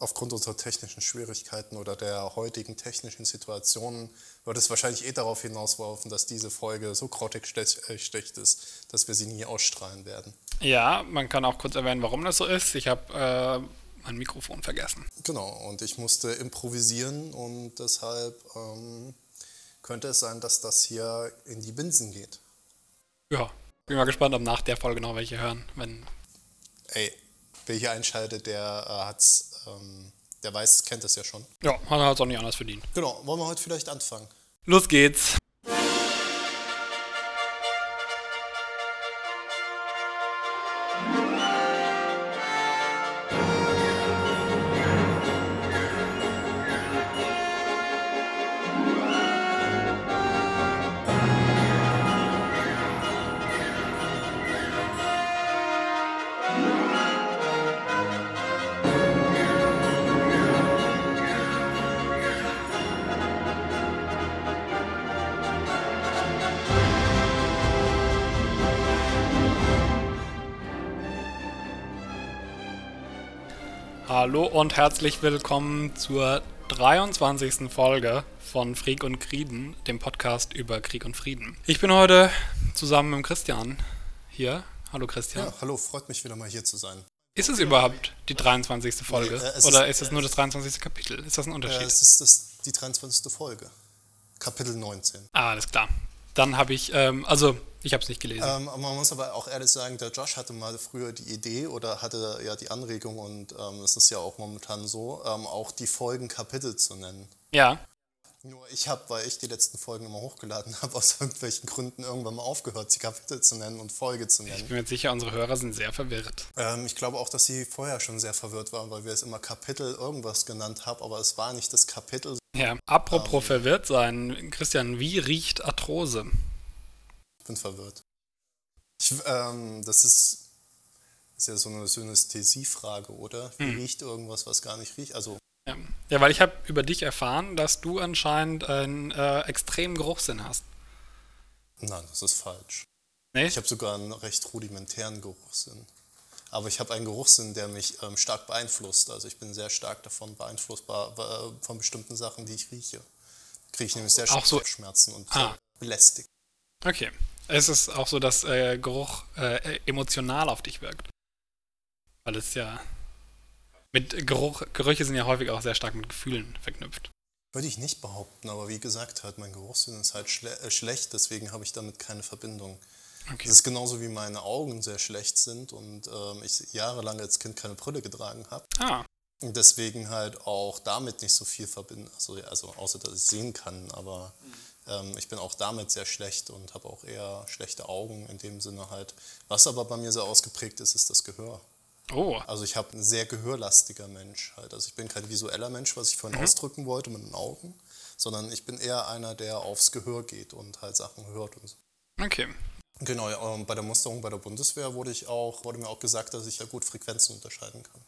aufgrund unserer technischen Schwierigkeiten oder der heutigen technischen Situationen wird es wahrscheinlich eh darauf hinauslaufen, dass diese Folge so grottig äh, schlecht ist, dass wir sie nie ausstrahlen werden. Ja, man kann auch kurz erwähnen, warum das so ist. Ich habe äh, mein Mikrofon vergessen. Genau, und ich musste improvisieren und deshalb ähm, könnte es sein, dass das hier in die Binsen geht. Ja, bin mal gespannt, ob nach der Folge noch welche hören. Wenn Ey, wer hier einschaltet, der äh, hat's, ähm, der weiß, kennt das ja schon. Ja, hat es auch nicht anders verdient. Genau, wollen wir heute vielleicht anfangen? Los geht's. Hallo und herzlich willkommen zur 23. Folge von Freak und Krieden, dem Podcast über Krieg und Frieden. Ich bin heute zusammen mit Christian hier. Hallo Christian. Ja, hallo, freut mich wieder mal hier zu sein. Ist es überhaupt die 23. Folge? Nee, äh, Oder ist, es nur das 23. Kapitel? Ist das ein Unterschied? Äh, es ist das, die 23. Folge. Kapitel 19. Ah, alles klar. Dann habe ich, ähm, also ich habe es nicht gelesen. Ähm, man muss aber auch ehrlich sagen, der Josh hatte mal früher die Idee oder hatte ja die Anregung und ähm, es ist ja auch momentan so, ähm, auch die Folgen Kapitel zu nennen. Ja. Nur ich habe, weil ich die letzten Folgen immer hochgeladen habe, aus irgendwelchen Gründen irgendwann mal aufgehört, sie Kapitel zu nennen und Folge zu nennen. Ich bin mir sicher, unsere Hörer sind sehr verwirrt. Ähm, ich glaube auch, dass sie vorher schon sehr verwirrt waren, weil wir es immer Kapitel irgendwas genannt haben, aber es war nicht das Kapitel. Ja, apropos ähm, verwirrt sein, Christian, wie riecht Arthrose? Bin verwirrt. Ich, ähm, das ist, ist ja so eine Synästhesiefrage, oder? Wie hm. riecht irgendwas, was gar nicht riecht? Also ja. ja, weil ich habe über dich erfahren, dass du anscheinend einen äh, extremen Geruchssinn hast. Nein, das ist falsch. Nee? Ich habe sogar einen recht rudimentären Geruchssinn. Aber ich habe einen Geruchssinn, der mich ähm, stark beeinflusst. Also ich bin sehr stark davon beeinflussbar äh, von bestimmten Sachen, die ich rieche. Kriege ich nämlich sehr stark so. Schmerzen und ah. belästigt. Okay. Es ist auch so, dass äh, Geruch äh, emotional auf dich wirkt. Weil es ja mit Geruch, Gerüche sind ja häufig auch sehr stark mit Gefühlen verknüpft. Würde ich nicht behaupten, aber wie gesagt, halt mein Geruchssinn ist halt schle äh, schlecht, deswegen habe ich damit keine Verbindung. Okay. Das ist genauso wie meine Augen sehr schlecht sind und ähm, ich jahrelang als Kind keine Brille getragen habe. Ah. Und deswegen halt auch damit nicht so viel verbinden, also, also außer dass ich sehen kann, aber mhm. Ähm, ich bin auch damit sehr schlecht und habe auch eher schlechte Augen in dem Sinne halt. Was aber bei mir sehr ausgeprägt ist, ist das Gehör. Oh. Also ich habe ein sehr gehörlastiger Mensch halt. Also ich bin kein visueller Mensch, was ich vorhin mhm. ausdrücken wollte mit den Augen, sondern ich bin eher einer, der aufs Gehör geht und halt Sachen hört und so. Okay. Genau, ähm, bei der Musterung bei der Bundeswehr wurde, ich auch, wurde mir auch gesagt, dass ich ja gut Frequenzen unterscheiden kann.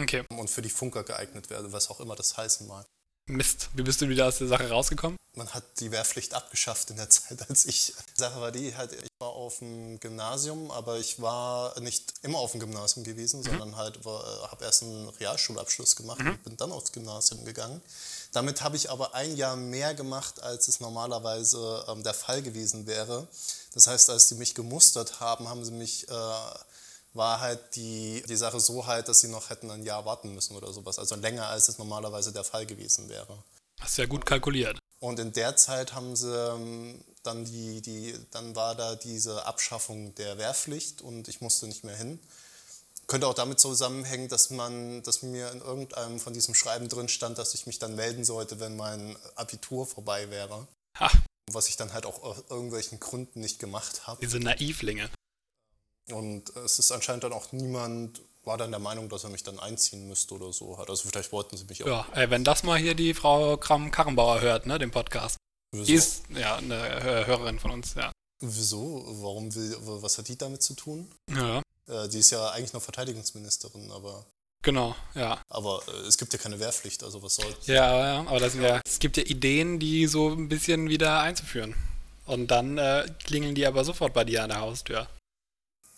Okay. Und für die Funker geeignet werde, was auch immer das heißen mag. Mist, wie bist du wieder aus der Sache rausgekommen? Man hat die Wehrpflicht abgeschafft in der Zeit, als ich. Die Sache war die, halt, ich war auf dem Gymnasium, aber ich war nicht immer auf dem Gymnasium gewesen, mhm. sondern halt äh, habe erst einen Realschulabschluss gemacht mhm. und bin dann aufs Gymnasium gegangen. Damit habe ich aber ein Jahr mehr gemacht, als es normalerweise ähm, der Fall gewesen wäre. Das heißt, als die mich gemustert haben, haben sie mich äh, war halt die, die Sache so halt, dass sie noch hätten ein Jahr warten müssen oder sowas. Also länger, als es normalerweise der Fall gewesen wäre. Hast du ja gut kalkuliert. Und in der Zeit haben sie ähm, dann die, die, dann war da diese Abschaffung der Wehrpflicht und ich musste nicht mehr hin. Könnte auch damit zusammenhängen, dass man, dass mir in irgendeinem von diesem Schreiben drin stand, dass ich mich dann melden sollte, wenn mein Abitur vorbei wäre. Ha. Was ich dann halt auch aus irgendwelchen Gründen nicht gemacht habe. Diese Naivlinge. Und es ist anscheinend dann auch niemand, war dann der Meinung, dass er mich dann einziehen müsste oder so. Also vielleicht wollten sie mich auch. Ja, ey, wenn das mal hier die Frau Kram-Karrenbauer hört, ne, den Podcast. Wieso? Die ist ja eine Hörerin von uns, ja. Wieso? Warum will, was hat die damit zu tun? Ja. Äh, die ist ja eigentlich noch Verteidigungsministerin, aber. Genau, ja. Aber äh, es gibt ja keine Wehrpflicht, also was soll's. Ja, ja, aber das sind ja, es gibt ja Ideen, die so ein bisschen wieder einzuführen. Und dann äh, klingeln die aber sofort bei dir an der Haustür.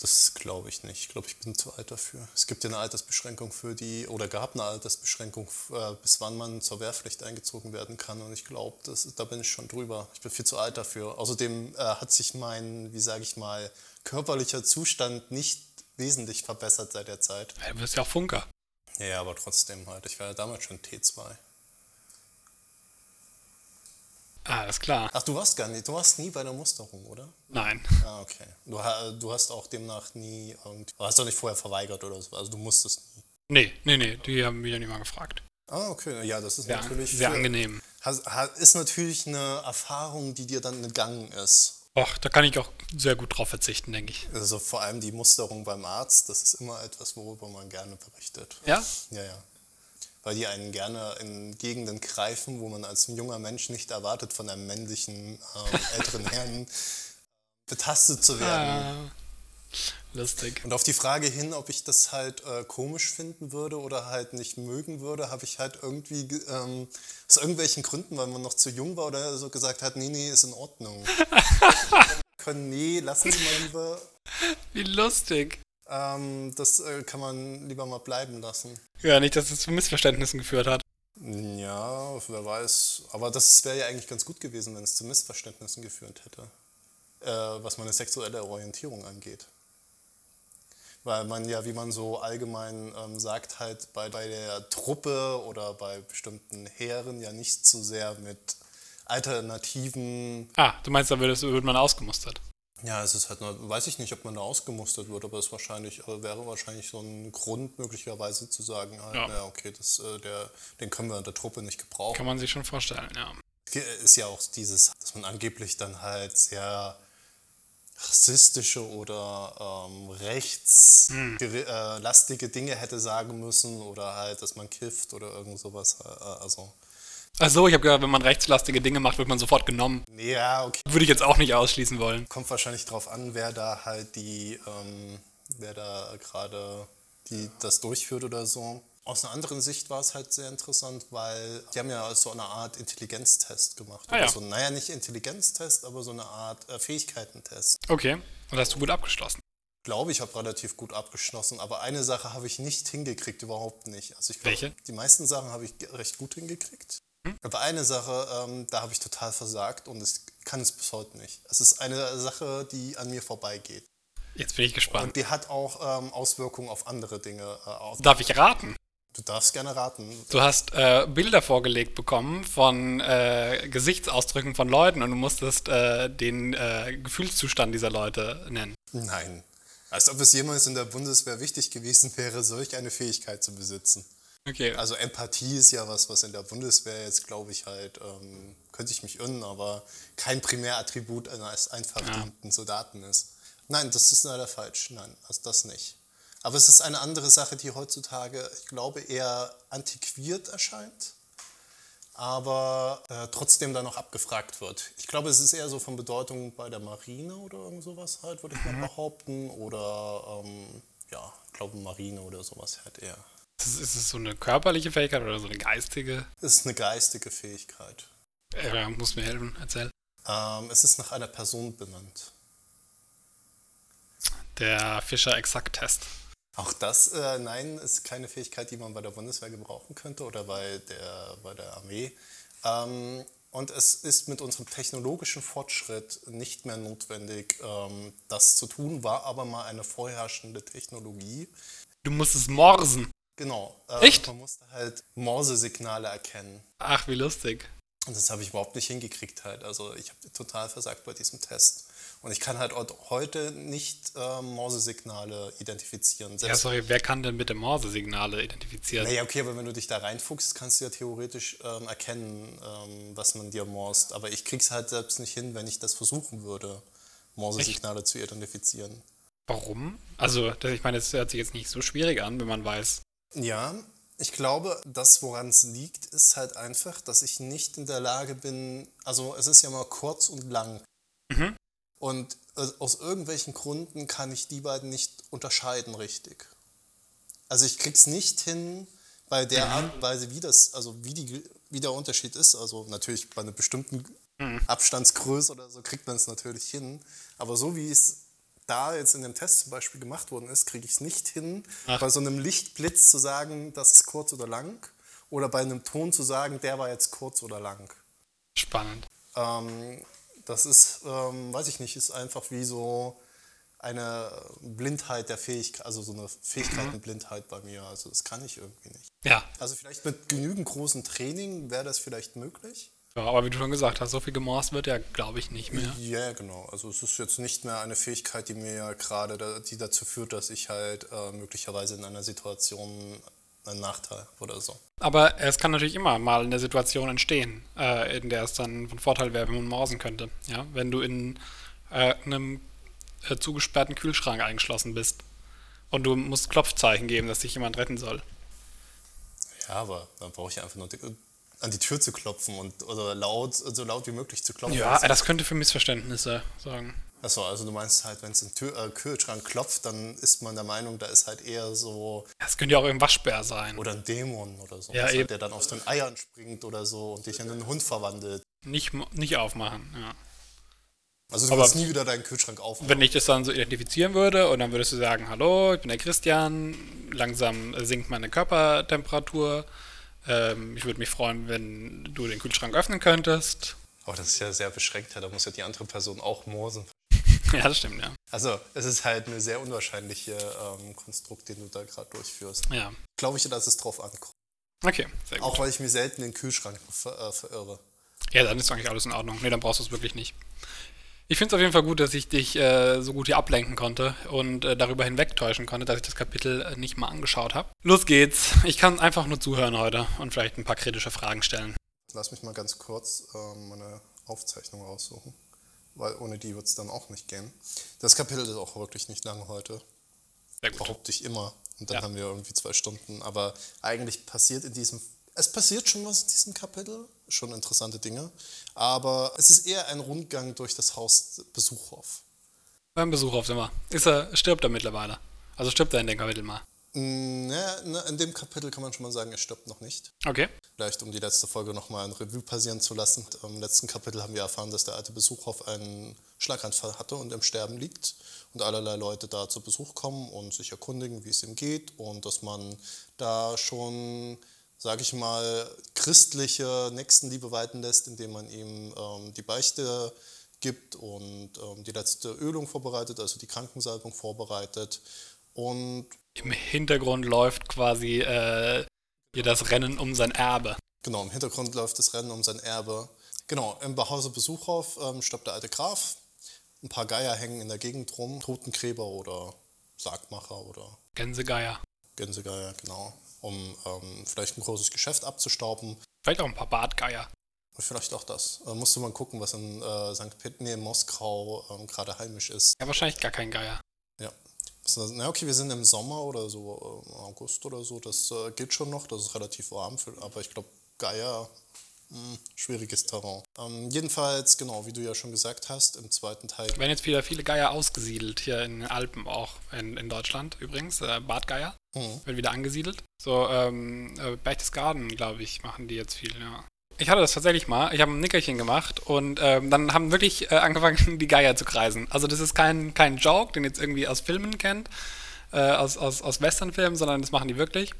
Das glaube ich nicht. Ich glaube, ich bin zu alt dafür. Es gibt ja eine Altersbeschränkung für die, oder gab eine Altersbeschränkung, äh, bis wann man zur Wehrpflicht eingezogen werden kann. Und ich glaube, da bin ich schon drüber. Ich bin viel zu alt dafür. Außerdem äh, hat sich mein, wie sage ich mal, körperlicher Zustand nicht wesentlich verbessert seit der Zeit. Ja, du bist ja auch Funker. Ja, aber trotzdem halt. Ich war ja damals schon T2. Ah, alles klar. Ach, du warst gar nicht, du warst nie bei der Musterung, oder? Nein. Ah, okay. Du, du hast auch demnach nie irgendwie, du hast doch nicht vorher verweigert oder so, also du musstest nie. Nee, nee, nee, die haben mich ja nicht mal gefragt. Ah, okay, ja, das ist sehr, natürlich... Sehr für, angenehm. Ist natürlich eine Erfahrung, die dir dann gegangen ist. Och, da kann ich auch sehr gut drauf verzichten, denke ich. Also vor allem die Musterung beim Arzt, das ist immer etwas, worüber man gerne berichtet. Ja? Ja, ja weil die einen gerne in Gegenden greifen, wo man als junger Mensch nicht erwartet, von einem männlichen ähm, älteren Herrn betastet zu werden. Ah, lustig. Und auf die Frage hin, ob ich das halt äh, komisch finden würde oder halt nicht mögen würde, habe ich halt irgendwie ähm, aus irgendwelchen Gründen, weil man noch zu jung war oder so gesagt hat, nee, nee, ist in Ordnung. können, nee, lassen Sie mal lieber. Wie lustig. Ähm, das äh, kann man lieber mal bleiben lassen. Ja, nicht, dass es zu Missverständnissen geführt hat. Ja, wer weiß. Aber das wäre ja eigentlich ganz gut gewesen, wenn es zu Missverständnissen geführt hätte. Äh, was meine sexuelle Orientierung angeht. Weil man ja, wie man so allgemein ähm, sagt, halt bei, bei der Truppe oder bei bestimmten Heeren ja nicht so sehr mit alternativen. Ah, du meinst, da würde, würde man ausgemustert. Ja, es ist halt nur, weiß ich nicht, ob man da ausgemustert wird, aber es wahrscheinlich, äh, wäre wahrscheinlich so ein Grund, möglicherweise zu sagen, halt, ja. ja okay, das, äh, der, den können wir in der Truppe nicht gebrauchen. Kann man sich schon vorstellen, ja. Ist ja auch dieses, dass man angeblich dann halt sehr rassistische oder ähm, rechtslastige hm. äh, Dinge hätte sagen müssen oder halt, dass man kifft oder irgend sowas. Äh, also Achso, ich habe gehört, wenn man rechtslastige Dinge macht, wird man sofort genommen. Ja, okay. Würde ich jetzt auch nicht ausschließen wollen. Kommt wahrscheinlich drauf an, wer da halt die, ähm, wer da gerade die das durchführt oder so. Aus einer anderen Sicht war es halt sehr interessant, weil die haben ja so eine Art Intelligenztest gemacht. Ah, ja. so, naja, nicht Intelligenztest, aber so eine Art äh, Fähigkeitentest. Okay, und hast du gut abgeschlossen? Ich glaube, ich habe relativ gut abgeschlossen, aber eine Sache habe ich nicht hingekriegt, überhaupt nicht. Also ich glaub, Welche? Die meisten Sachen habe ich recht gut hingekriegt. Hm? Aber eine Sache, ähm, da habe ich total versagt und ich kann es bis heute nicht. Es ist eine Sache, die an mir vorbeigeht. Jetzt bin ich gespannt. Und die hat auch ähm, Auswirkungen auf andere Dinge. Äh, Darf ich raten? Du darfst gerne raten. Du hast äh, Bilder vorgelegt bekommen von äh, Gesichtsausdrücken von Leuten und du musstest äh, den äh, Gefühlszustand dieser Leute nennen. Nein. Als ob es jemals in der Bundeswehr wichtig gewesen wäre, solch eine Fähigkeit zu besitzen. Okay. Also Empathie ist ja was, was in der Bundeswehr jetzt, glaube ich, halt, ähm, könnte ich mich irren, aber kein Primärattribut eines einfach ja. Soldaten ist. Nein, das ist leider falsch. Nein, also das nicht. Aber es ist eine andere Sache, die heutzutage, ich glaube, eher antiquiert erscheint, aber äh, trotzdem dann noch abgefragt wird. Ich glaube, es ist eher so von Bedeutung bei der Marine oder irgend sowas halt, würde ich mal mhm. behaupten. Oder, ähm, ja, ich glaube, Marine oder sowas halt eher. Ist, ist es so eine körperliche Fähigkeit oder so eine geistige? Es ist eine geistige Fähigkeit. Ja, muss mir helfen, erzähl. Ähm, es ist nach einer Person benannt. Der Fischer-Exakt-Test. Auch das, äh, nein, ist keine Fähigkeit, die man bei der Bundeswehr gebrauchen könnte oder bei der, bei der Armee. Ähm, und es ist mit unserem technologischen Fortschritt nicht mehr notwendig, ähm, das zu tun, war aber mal eine vorherrschende Technologie. Du musst es morsen. Genau. Äh, Echt? Man musste halt Morse-Signale erkennen. Ach, wie lustig. Und das habe ich überhaupt nicht hingekriegt halt. Also ich habe total versagt bei diesem Test. Und ich kann halt heute nicht äh, Morse-Signale identifizieren. Selbst ja, sorry, wer kann denn bitte Morse-Signale identifizieren? Naja, okay, aber wenn du dich da reinfuchst, kannst du ja theoretisch ähm, erkennen, ähm, was man dir morst. Aber ich krieg's halt selbst nicht hin, wenn ich das versuchen würde, Morse-Signale zu identifizieren. Warum? Also, ich meine, das hört sich jetzt nicht so schwierig an, wenn man weiß, ja, ich glaube, das, woran es liegt, ist halt einfach, dass ich nicht in der Lage bin, also es ist ja mal kurz und lang. Mhm. Und äh, aus irgendwelchen Gründen kann ich die beiden nicht unterscheiden richtig. Also ich krieg's nicht hin, bei der mhm. Art und Weise, wie das, also wie, die, wie der Unterschied ist. Also natürlich bei einer bestimmten mhm. Abstandsgröße oder so kriegt man es natürlich hin. Aber so wie es da jetzt in dem Test zum Beispiel gemacht worden ist, kriege ich es nicht hin, Ach. bei so einem Lichtblitz zu sagen, das ist kurz oder lang. Oder bei einem Ton zu sagen, der war jetzt kurz oder lang. Spannend. Ähm, das ist, ähm, weiß ich nicht, ist einfach wie so eine Blindheit der Fähigkeit, also so eine Fähigkeitenblindheit bei mir. Also das kann ich irgendwie nicht. Ja. Also vielleicht mit genügend großem Training wäre das vielleicht möglich. Ja, aber wie du schon gesagt hast, so viel gemorst wird ja, glaube ich, nicht mehr. Ja, genau. Also es ist jetzt nicht mehr eine Fähigkeit, die mir ja gerade, da- die dazu führt, dass ich halt äh, möglicherweise in einer Situation einen Nachteil oder so. Aber es kann natürlich immer mal eine Situation entstehen, äh, in der es dann von Vorteil wäre, wenn man morsen könnte. Ja? Wenn du in äh, einem äh, zugesperrten Kühlschrank eingeschlossen bist und du musst Klopfzeichen geben, dass dich jemand retten soll. Ja, aber dann brauche ich einfach nur die, an die Tür zu klopfen und oder laut, so laut wie möglich zu klopfen. Ja, das könnte für Missverständnisse sorgen. Achso, also du meinst halt, wenn es im Tür, äh, Kühlschrank klopft, dann ist man der Meinung, da ist halt eher so Es könnte ja auch im Waschbär sein. oder ein Dämon oder so, Ja, halt, eben. der dann aus den Eiern springt oder so und dich in einen Hund verwandelt. Nicht, nicht aufmachen. Ja. Also du wirst nie wieder deinen Kühlschrank aufmachen. Wenn ich das dann so identifizieren würde und dann würdest du sagen, hallo, ich bin der Christian, langsam sinkt meine Körpertemperatur. Ähm, ich würde mich freuen, wenn du den Kühlschrank öffnen könntest. Aber das ist ja sehr beschränkt, da muss ja die andere Person auch morsen. ja, das stimmt, ja. Also es ist halt eine sehr unwahrscheinliche ähm, Konstrukt, den du da gerade durchführst. Ja. Glaube ich, dass es drauf ankommt. Okay, sehr gut. Auch weil ich mir selten den Kühlschrank ver äh, verirre. Ja, dann ist eigentlich alles in Ordnung. Nee, dann brauchst du es wirklich nicht. Ich finde es auf jeden Fall gut, dass ich dich äh, so gut hier ablenken konnte und äh, darüber hinwegtäuschen konnte, dass ich das Kapitel äh, nicht mal angeschaut habe. Los geht's. Ich kann einfach nur zuhören heute und vielleicht ein paar kritische Fragen stellen. Lass mich mal ganz kurz ähm, meine Aufzeichnung raussuchen, weil ohne die wird es dann auch nicht gehen. Das Kapitel ist auch wirklich nicht lang heute, Sehr gut. behaupte ich immer. Und dann Ja. haben wir irgendwie zwei Stunden. Aber eigentlich passiert in diesem, es passiert schon was in diesem Kapitel, schon interessante Dinge. Aber es ist eher ein Rundgang durch das Haus Besuchhof. Beim Besuch auf Zimmer. Ist er, stirbt er mittlerweile. Also stirbt er in dem Kapitel mal. Mm, Ne, ne, in dem Kapitel kann man schon mal sagen, er stirbt noch nicht. Okay. Vielleicht um die letzte Folge nochmal ein Revue passieren zu lassen. Im letzten Kapitel haben wir erfahren, dass der alte Besuchhof einen Schlaganfall hatte und im Sterben liegt und allerlei Leute da zu Besuch kommen und sich erkundigen, wie es ihm geht und dass man da schon, sage ich mal, christliche Nächstenliebe walten lässt, indem man ihm ähm, die Beichte gibt und ähm, die letzte Ölung vorbereitet, also die Krankensalbung vorbereitet und Im Hintergrund läuft quasi äh, hier das Rennen um sein Erbe. Genau, im Hintergrund läuft das Rennen um sein Erbe. Genau, im Behause Besuchhof ähm, stirbt der alte Graf. Ein paar Geier hängen in der Gegend rum. Totengräber oder Sargmacher oder Gänsegeier. Gänsegeier, genau. Um ähm, vielleicht ein großes Geschäft abzustauben. Vielleicht auch ein paar Bartgeier. Vielleicht auch das. Da musste man gucken, was in äh, St. Nee, in Moskau ähm, gerade heimisch ist. Ja, wahrscheinlich gar kein Geier. Ja. Na okay, wir sind im Sommer oder so, äh, August oder so. Das äh, geht schon noch. Das ist relativ warm. Für, aber ich glaube, Geier, mh, schwieriges Terrain. Ähm, jedenfalls, genau, wie du ja schon gesagt hast, im zweiten Teil. werden jetzt wieder viele Geier ausgesiedelt, hier in den Alpen auch, in, in Deutschland übrigens. Äh, Bartgeier Mhm. wird wieder angesiedelt. So, ähm, äh, Berchtesgaden, glaube ich, machen die jetzt viel, ja. Ich hatte das tatsächlich mal. Ich habe ein Nickerchen gemacht und ähm, dann haben wirklich äh, angefangen, die Geier zu kreisen. Also das ist kein, kein Joke, den ihr jetzt irgendwie aus Filmen kennt, äh, aus, aus, aus Westernfilmen, sondern das machen die wirklich.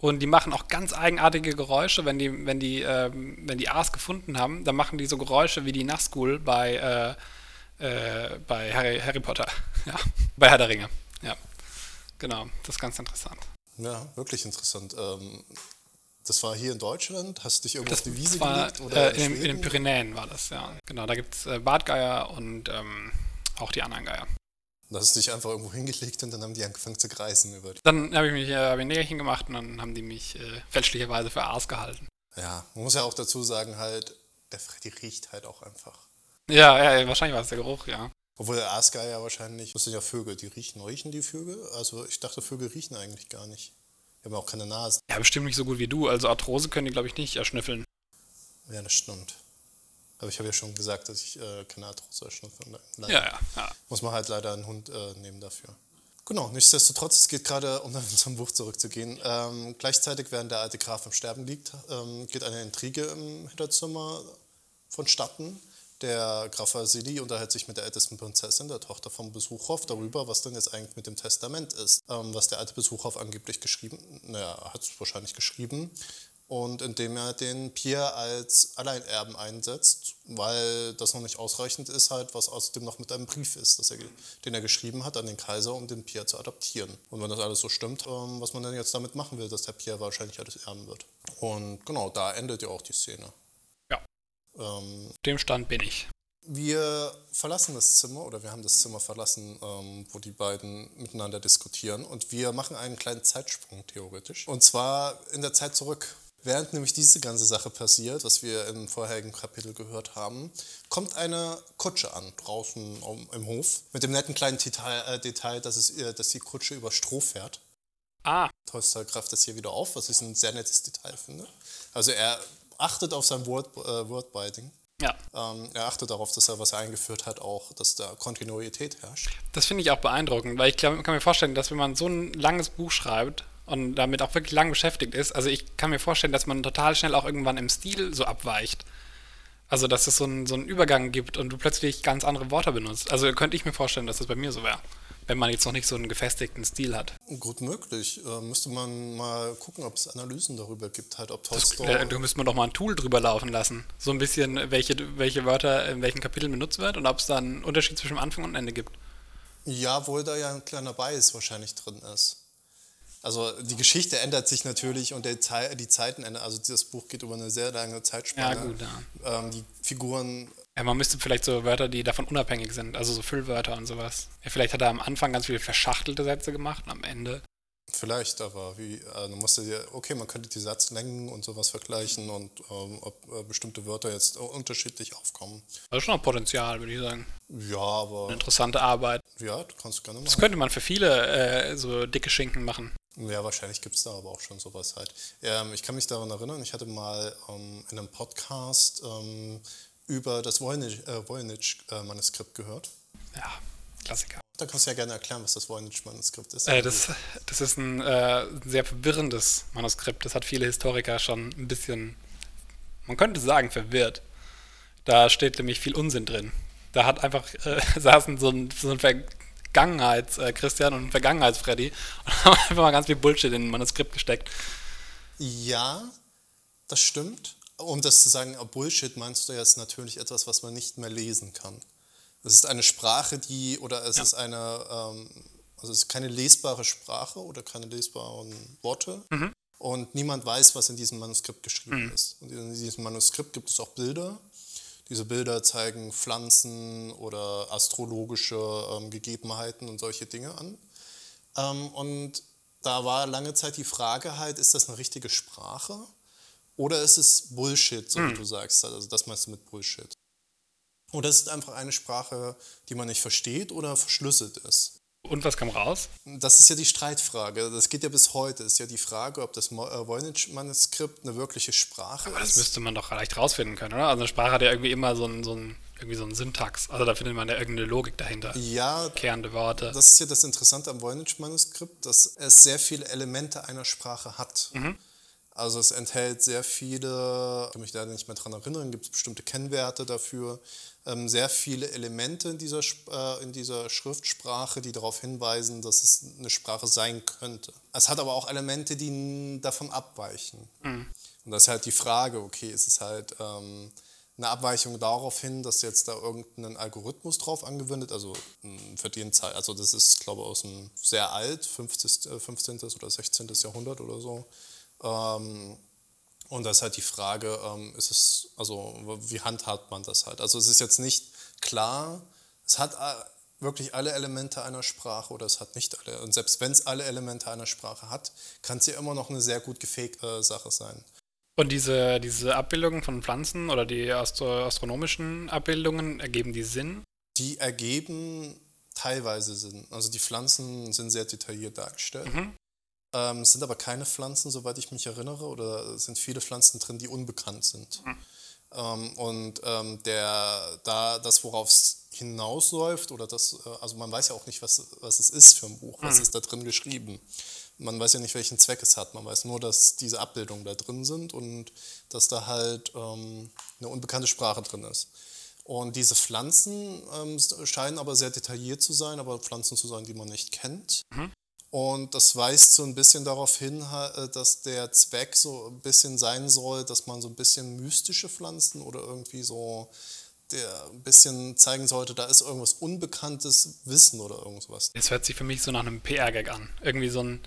Und die machen auch ganz eigenartige Geräusche, wenn die, wenn die, ähm, wenn die Aas gefunden haben, dann machen die so Geräusche wie die Nazgul bei, äh, äh, bei Harry, Harry Potter. Ja, bei Herr der Ringe. Ja, genau, das ist ganz interessant. Ja, wirklich interessant. Ähm, das war hier in Deutschland? Hast du dich irgendwo Das, auf die Wiese war gelegt? Oder äh, in, den, in den? Pyrenäen war das, ja. Genau, da gibt es äh, Bartgeier und ähm, auch die anderen Geier. Da hast du dich einfach irgendwo hingelegt und dann haben die angefangen zu kreisen über die. Dann habe ich mich äh, ein Nägerchen gemacht und dann haben die mich äh, fälschlicherweise für Aas gehalten. Ja, man muss ja auch dazu sagen, halt, der Freddy riecht halt auch einfach. Ja, ja, wahrscheinlich war es der Geruch, ja. Obwohl der Aasgeier wahrscheinlich, das sind ja Vögel, die riechen. Riechen die Vögel? Also ich dachte, Vögel riechen eigentlich gar nicht. Die haben ja auch keine Nase. Ja, bestimmt nicht so gut wie du. Also Arthrose können die, glaube ich, nicht erschnüffeln. Ja, das stimmt. Aber ich habe ja schon gesagt, dass ich äh, keine Arthrose erschnüffeln. Ja, ja, ja. Muss man halt leider einen Hund äh, nehmen dafür. Genau, nichtsdestotrotz, es geht gerade, um dann zum Buch zurückzugehen, ähm, gleichzeitig, während der alte Graf im Sterben liegt, ähm, geht eine Intrige im Hinterzimmer vonstatten. Der Graf Vasili unterhält sich mit der ältesten Prinzessin, der Tochter von Besuchow, darüber, was denn jetzt eigentlich mit dem Testament ist. Ähm, was der alte Besuchow angeblich geschrieben, naja, hat es wahrscheinlich geschrieben. Und indem er den Pierre als Alleinerben einsetzt, weil das noch nicht ausreichend ist, halt, was außerdem noch mit einem Brief ist, er, den er geschrieben hat an den Kaiser, um den Pierre zu adoptieren. Und wenn das alles so stimmt, ähm, was man denn jetzt damit machen will, dass der Pierre wahrscheinlich alles erben wird. Und genau, da endet ja auch die Szene. Ähm, Dem Stand bin ich. Wir verlassen das Zimmer oder wir haben das Zimmer verlassen, ähm, wo die beiden miteinander diskutieren und wir machen einen kleinen Zeitsprung theoretisch. Und zwar in der Zeit zurück. Während nämlich diese ganze Sache passiert, was wir im vorherigen Kapitel gehört haben, kommt eine Kutsche an, draußen im Hof, mit dem netten kleinen Detail, äh, Detail dass, es, äh, dass die Kutsche über Stroh fährt. Ah. Tolstoy greift das hier wieder auf, was ich ein sehr nettes Detail finde. Also er achtet auf sein Word, äh, Wordbiting. Ja. Ähm, er achtet darauf, dass er, was er eingeführt hat, auch, dass da Kontinuität herrscht. Das finde ich auch beeindruckend, weil ich glaub, kann mir vorstellen, dass wenn man so ein langes Buch schreibt und damit auch wirklich lang beschäftigt ist, also ich kann mir vorstellen, dass man total schnell auch irgendwann im Stil so abweicht. Also, dass es so einen, so einen Übergang gibt und du plötzlich ganz andere Worte benutzt. Also könnte ich mir vorstellen, dass das bei mir so wäre wenn man jetzt noch nicht so einen gefestigten Stil hat. Gut möglich. Äh, müsste man mal gucken, ob es Analysen darüber gibt, halt, ob Tolstoy. Das, äh, da müsste man doch mal ein Tool drüber laufen lassen. So ein bisschen, welche, welche Wörter in welchen Kapiteln benutzt wird und ob es da einen Unterschied zwischen Anfang und Ende gibt. Ja, wohl da ja ein kleiner Bias wahrscheinlich drin ist. Also die Geschichte ändert sich natürlich und Ze die Zeiten ändern. Also dieses Buch geht über eine sehr lange Zeitspanne. Ja, gut, ja. Ähm, die Figuren ja, man müsste vielleicht so Wörter, die davon unabhängig sind, also so Füllwörter und sowas. Ja, vielleicht hat er am Anfang ganz viele verschachtelte Sätze gemacht und am Ende. Vielleicht, aber wie, äh, du musst dir, okay, man könnte die Satzlängen und sowas vergleichen und ähm, ob äh, bestimmte Wörter jetzt unterschiedlich aufkommen. Also schon noch Potenzial, würde ich sagen. Ja, aber. Eine interessante Arbeit. Ja, du kannst gerne machen. Das könnte man für viele äh, so dicke Schinken machen. Ja, wahrscheinlich gibt es da aber auch schon sowas halt. Ähm, ich kann mich daran erinnern, ich hatte mal ähm, in einem Podcast ähm, über das Voynich-Manuskript äh, gehört. Ja, Klassiker. Da kannst du ja gerne erklären, was das Voynich-Manuskript ist. Äh, das, das ist ein äh, sehr verwirrendes Manuskript. Das hat viele Historiker schon ein bisschen, man könnte sagen, verwirrt. Da steht nämlich viel Unsinn drin. Da hat einfach, äh, saßen so ein, so ein Vergangenheits-Christian äh, und Vergangenheits-Freddy und haben einfach mal ganz viel Bullshit in ein Manuskript gesteckt. Ja, das stimmt um das zu sagen, oh, Bullshit meinst du jetzt natürlich etwas, was man nicht mehr lesen kann. Es ist eine Sprache, die, oder es ja. ist eine, ähm, also es ist keine lesbare Sprache oder keine lesbaren Worte. Mhm. Und niemand weiß, was in diesem Manuskript geschrieben mhm. ist. Und in diesem Manuskript gibt es auch Bilder. Diese Bilder zeigen Pflanzen oder astrologische ähm, Gegebenheiten und solche Dinge an. Ähm, und da war lange Zeit die Frage halt, ist das eine richtige Sprache? Oder ist es Bullshit, so hm. wie du sagst? Also das meinst du mit Bullshit. Oder ist es einfach eine Sprache, die man nicht versteht oder verschlüsselt ist? Und was kam raus? Das ist ja die Streitfrage. Das geht ja bis heute. Das ist ja die Frage, ob das äh, Voynich-Manuskript eine wirkliche Sprache Aber ist. Das müsste man doch leicht rausfinden können, oder? Also eine Sprache hat ja irgendwie immer so ein, so ein, irgendwie so ein Syntax. Also da findet man ja irgendeine Logik dahinter. Ja. Kehrende Worte. Das ist ja das Interessante am Voynich-Manuskript, dass es sehr viele Elemente einer Sprache hat. Mhm. Also es enthält sehr viele, ich kann mich da nicht mehr dran erinnern, gibt es bestimmte Kennwerte dafür, ähm, sehr viele Elemente in dieser, äh, in dieser Schriftsprache, die darauf hinweisen, dass es eine Sprache sein könnte. Es hat aber auch Elemente, die davon abweichen. Mhm. Und das ist halt die Frage, okay, ist es halt ähm, eine Abweichung darauf hin, dass jetzt da irgendein Algorithmus drauf angewendet, also für den Zeit, also das ist, glaube ich, aus einem sehr alt, 15. 15. Äh, oder 16. Jahrhundert oder so. Ähm, und da ist halt die Frage, ähm, ist es, also wie handhabt man das halt? Also es ist jetzt nicht klar, es hat äh, wirklich alle Elemente einer Sprache oder es hat nicht alle. Und selbst wenn es alle Elemente einer Sprache hat, kann es ja immer noch eine sehr gut gefegte Sache sein. Und diese, diese Abbildungen von Pflanzen oder die astro astronomischen Abbildungen, ergeben die Sinn? Die ergeben teilweise Sinn. Also die Pflanzen sind sehr detailliert dargestellt. Mhm. Ähm, es sind aber keine Pflanzen, soweit ich mich erinnere, oder es sind viele Pflanzen drin, die unbekannt sind. Mhm. Ähm, und ähm, der, da das, worauf es hinausläuft, oder das, äh, also man weiß ja auch nicht, was, was es ist für ein Buch, was mhm. ist da drin geschrieben. Man weiß ja nicht, welchen Zweck es hat. Man weiß nur, dass diese Abbildungen da drin sind und dass da halt ähm, eine unbekannte Sprache drin ist. Und diese Pflanzen ähm, scheinen aber sehr detailliert zu sein, aber Pflanzen zu sein, die man nicht kennt. Mhm. Und das weist so ein bisschen darauf hin, äh, dass der Zweck so ein bisschen sein soll, dass man so ein bisschen mystische Pflanzen oder irgendwie so der ein bisschen zeigen sollte, da ist irgendwas unbekanntes Wissen oder irgendwas. Es hört sich für mich so nach einem PR-Gag an. Irgendwie so ein,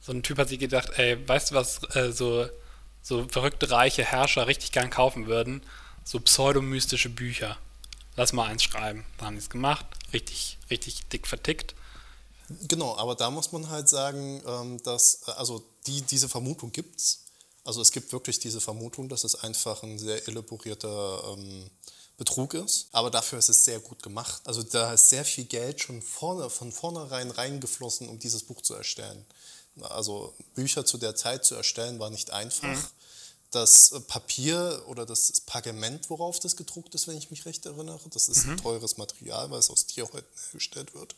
so ein Typ hat sich gedacht, ey, weißt du was, äh, so, so verrückte reiche Herrscher richtig gern kaufen würden? So pseudomystische Bücher. Lass mal eins schreiben. Da haben die es gemacht, richtig, richtig dick vertickt. Genau, aber da muss man halt sagen, ähm, dass, also die, diese Vermutung gibt es. Also es gibt wirklich diese Vermutung, dass es einfach ein sehr elaborierter ähm, Betrug ist. Aber dafür ist es sehr gut gemacht. Also da ist sehr viel Geld schon vorne, von vornherein reingeflossen, um dieses Buch zu erstellen. Also Bücher zu der Zeit zu erstellen, war nicht einfach. Mhm. Das Papier oder das Pergament, worauf das gedruckt ist, wenn ich mich recht erinnere, das ist mhm. ein teures Material, weil es aus Tierhäuten hergestellt wird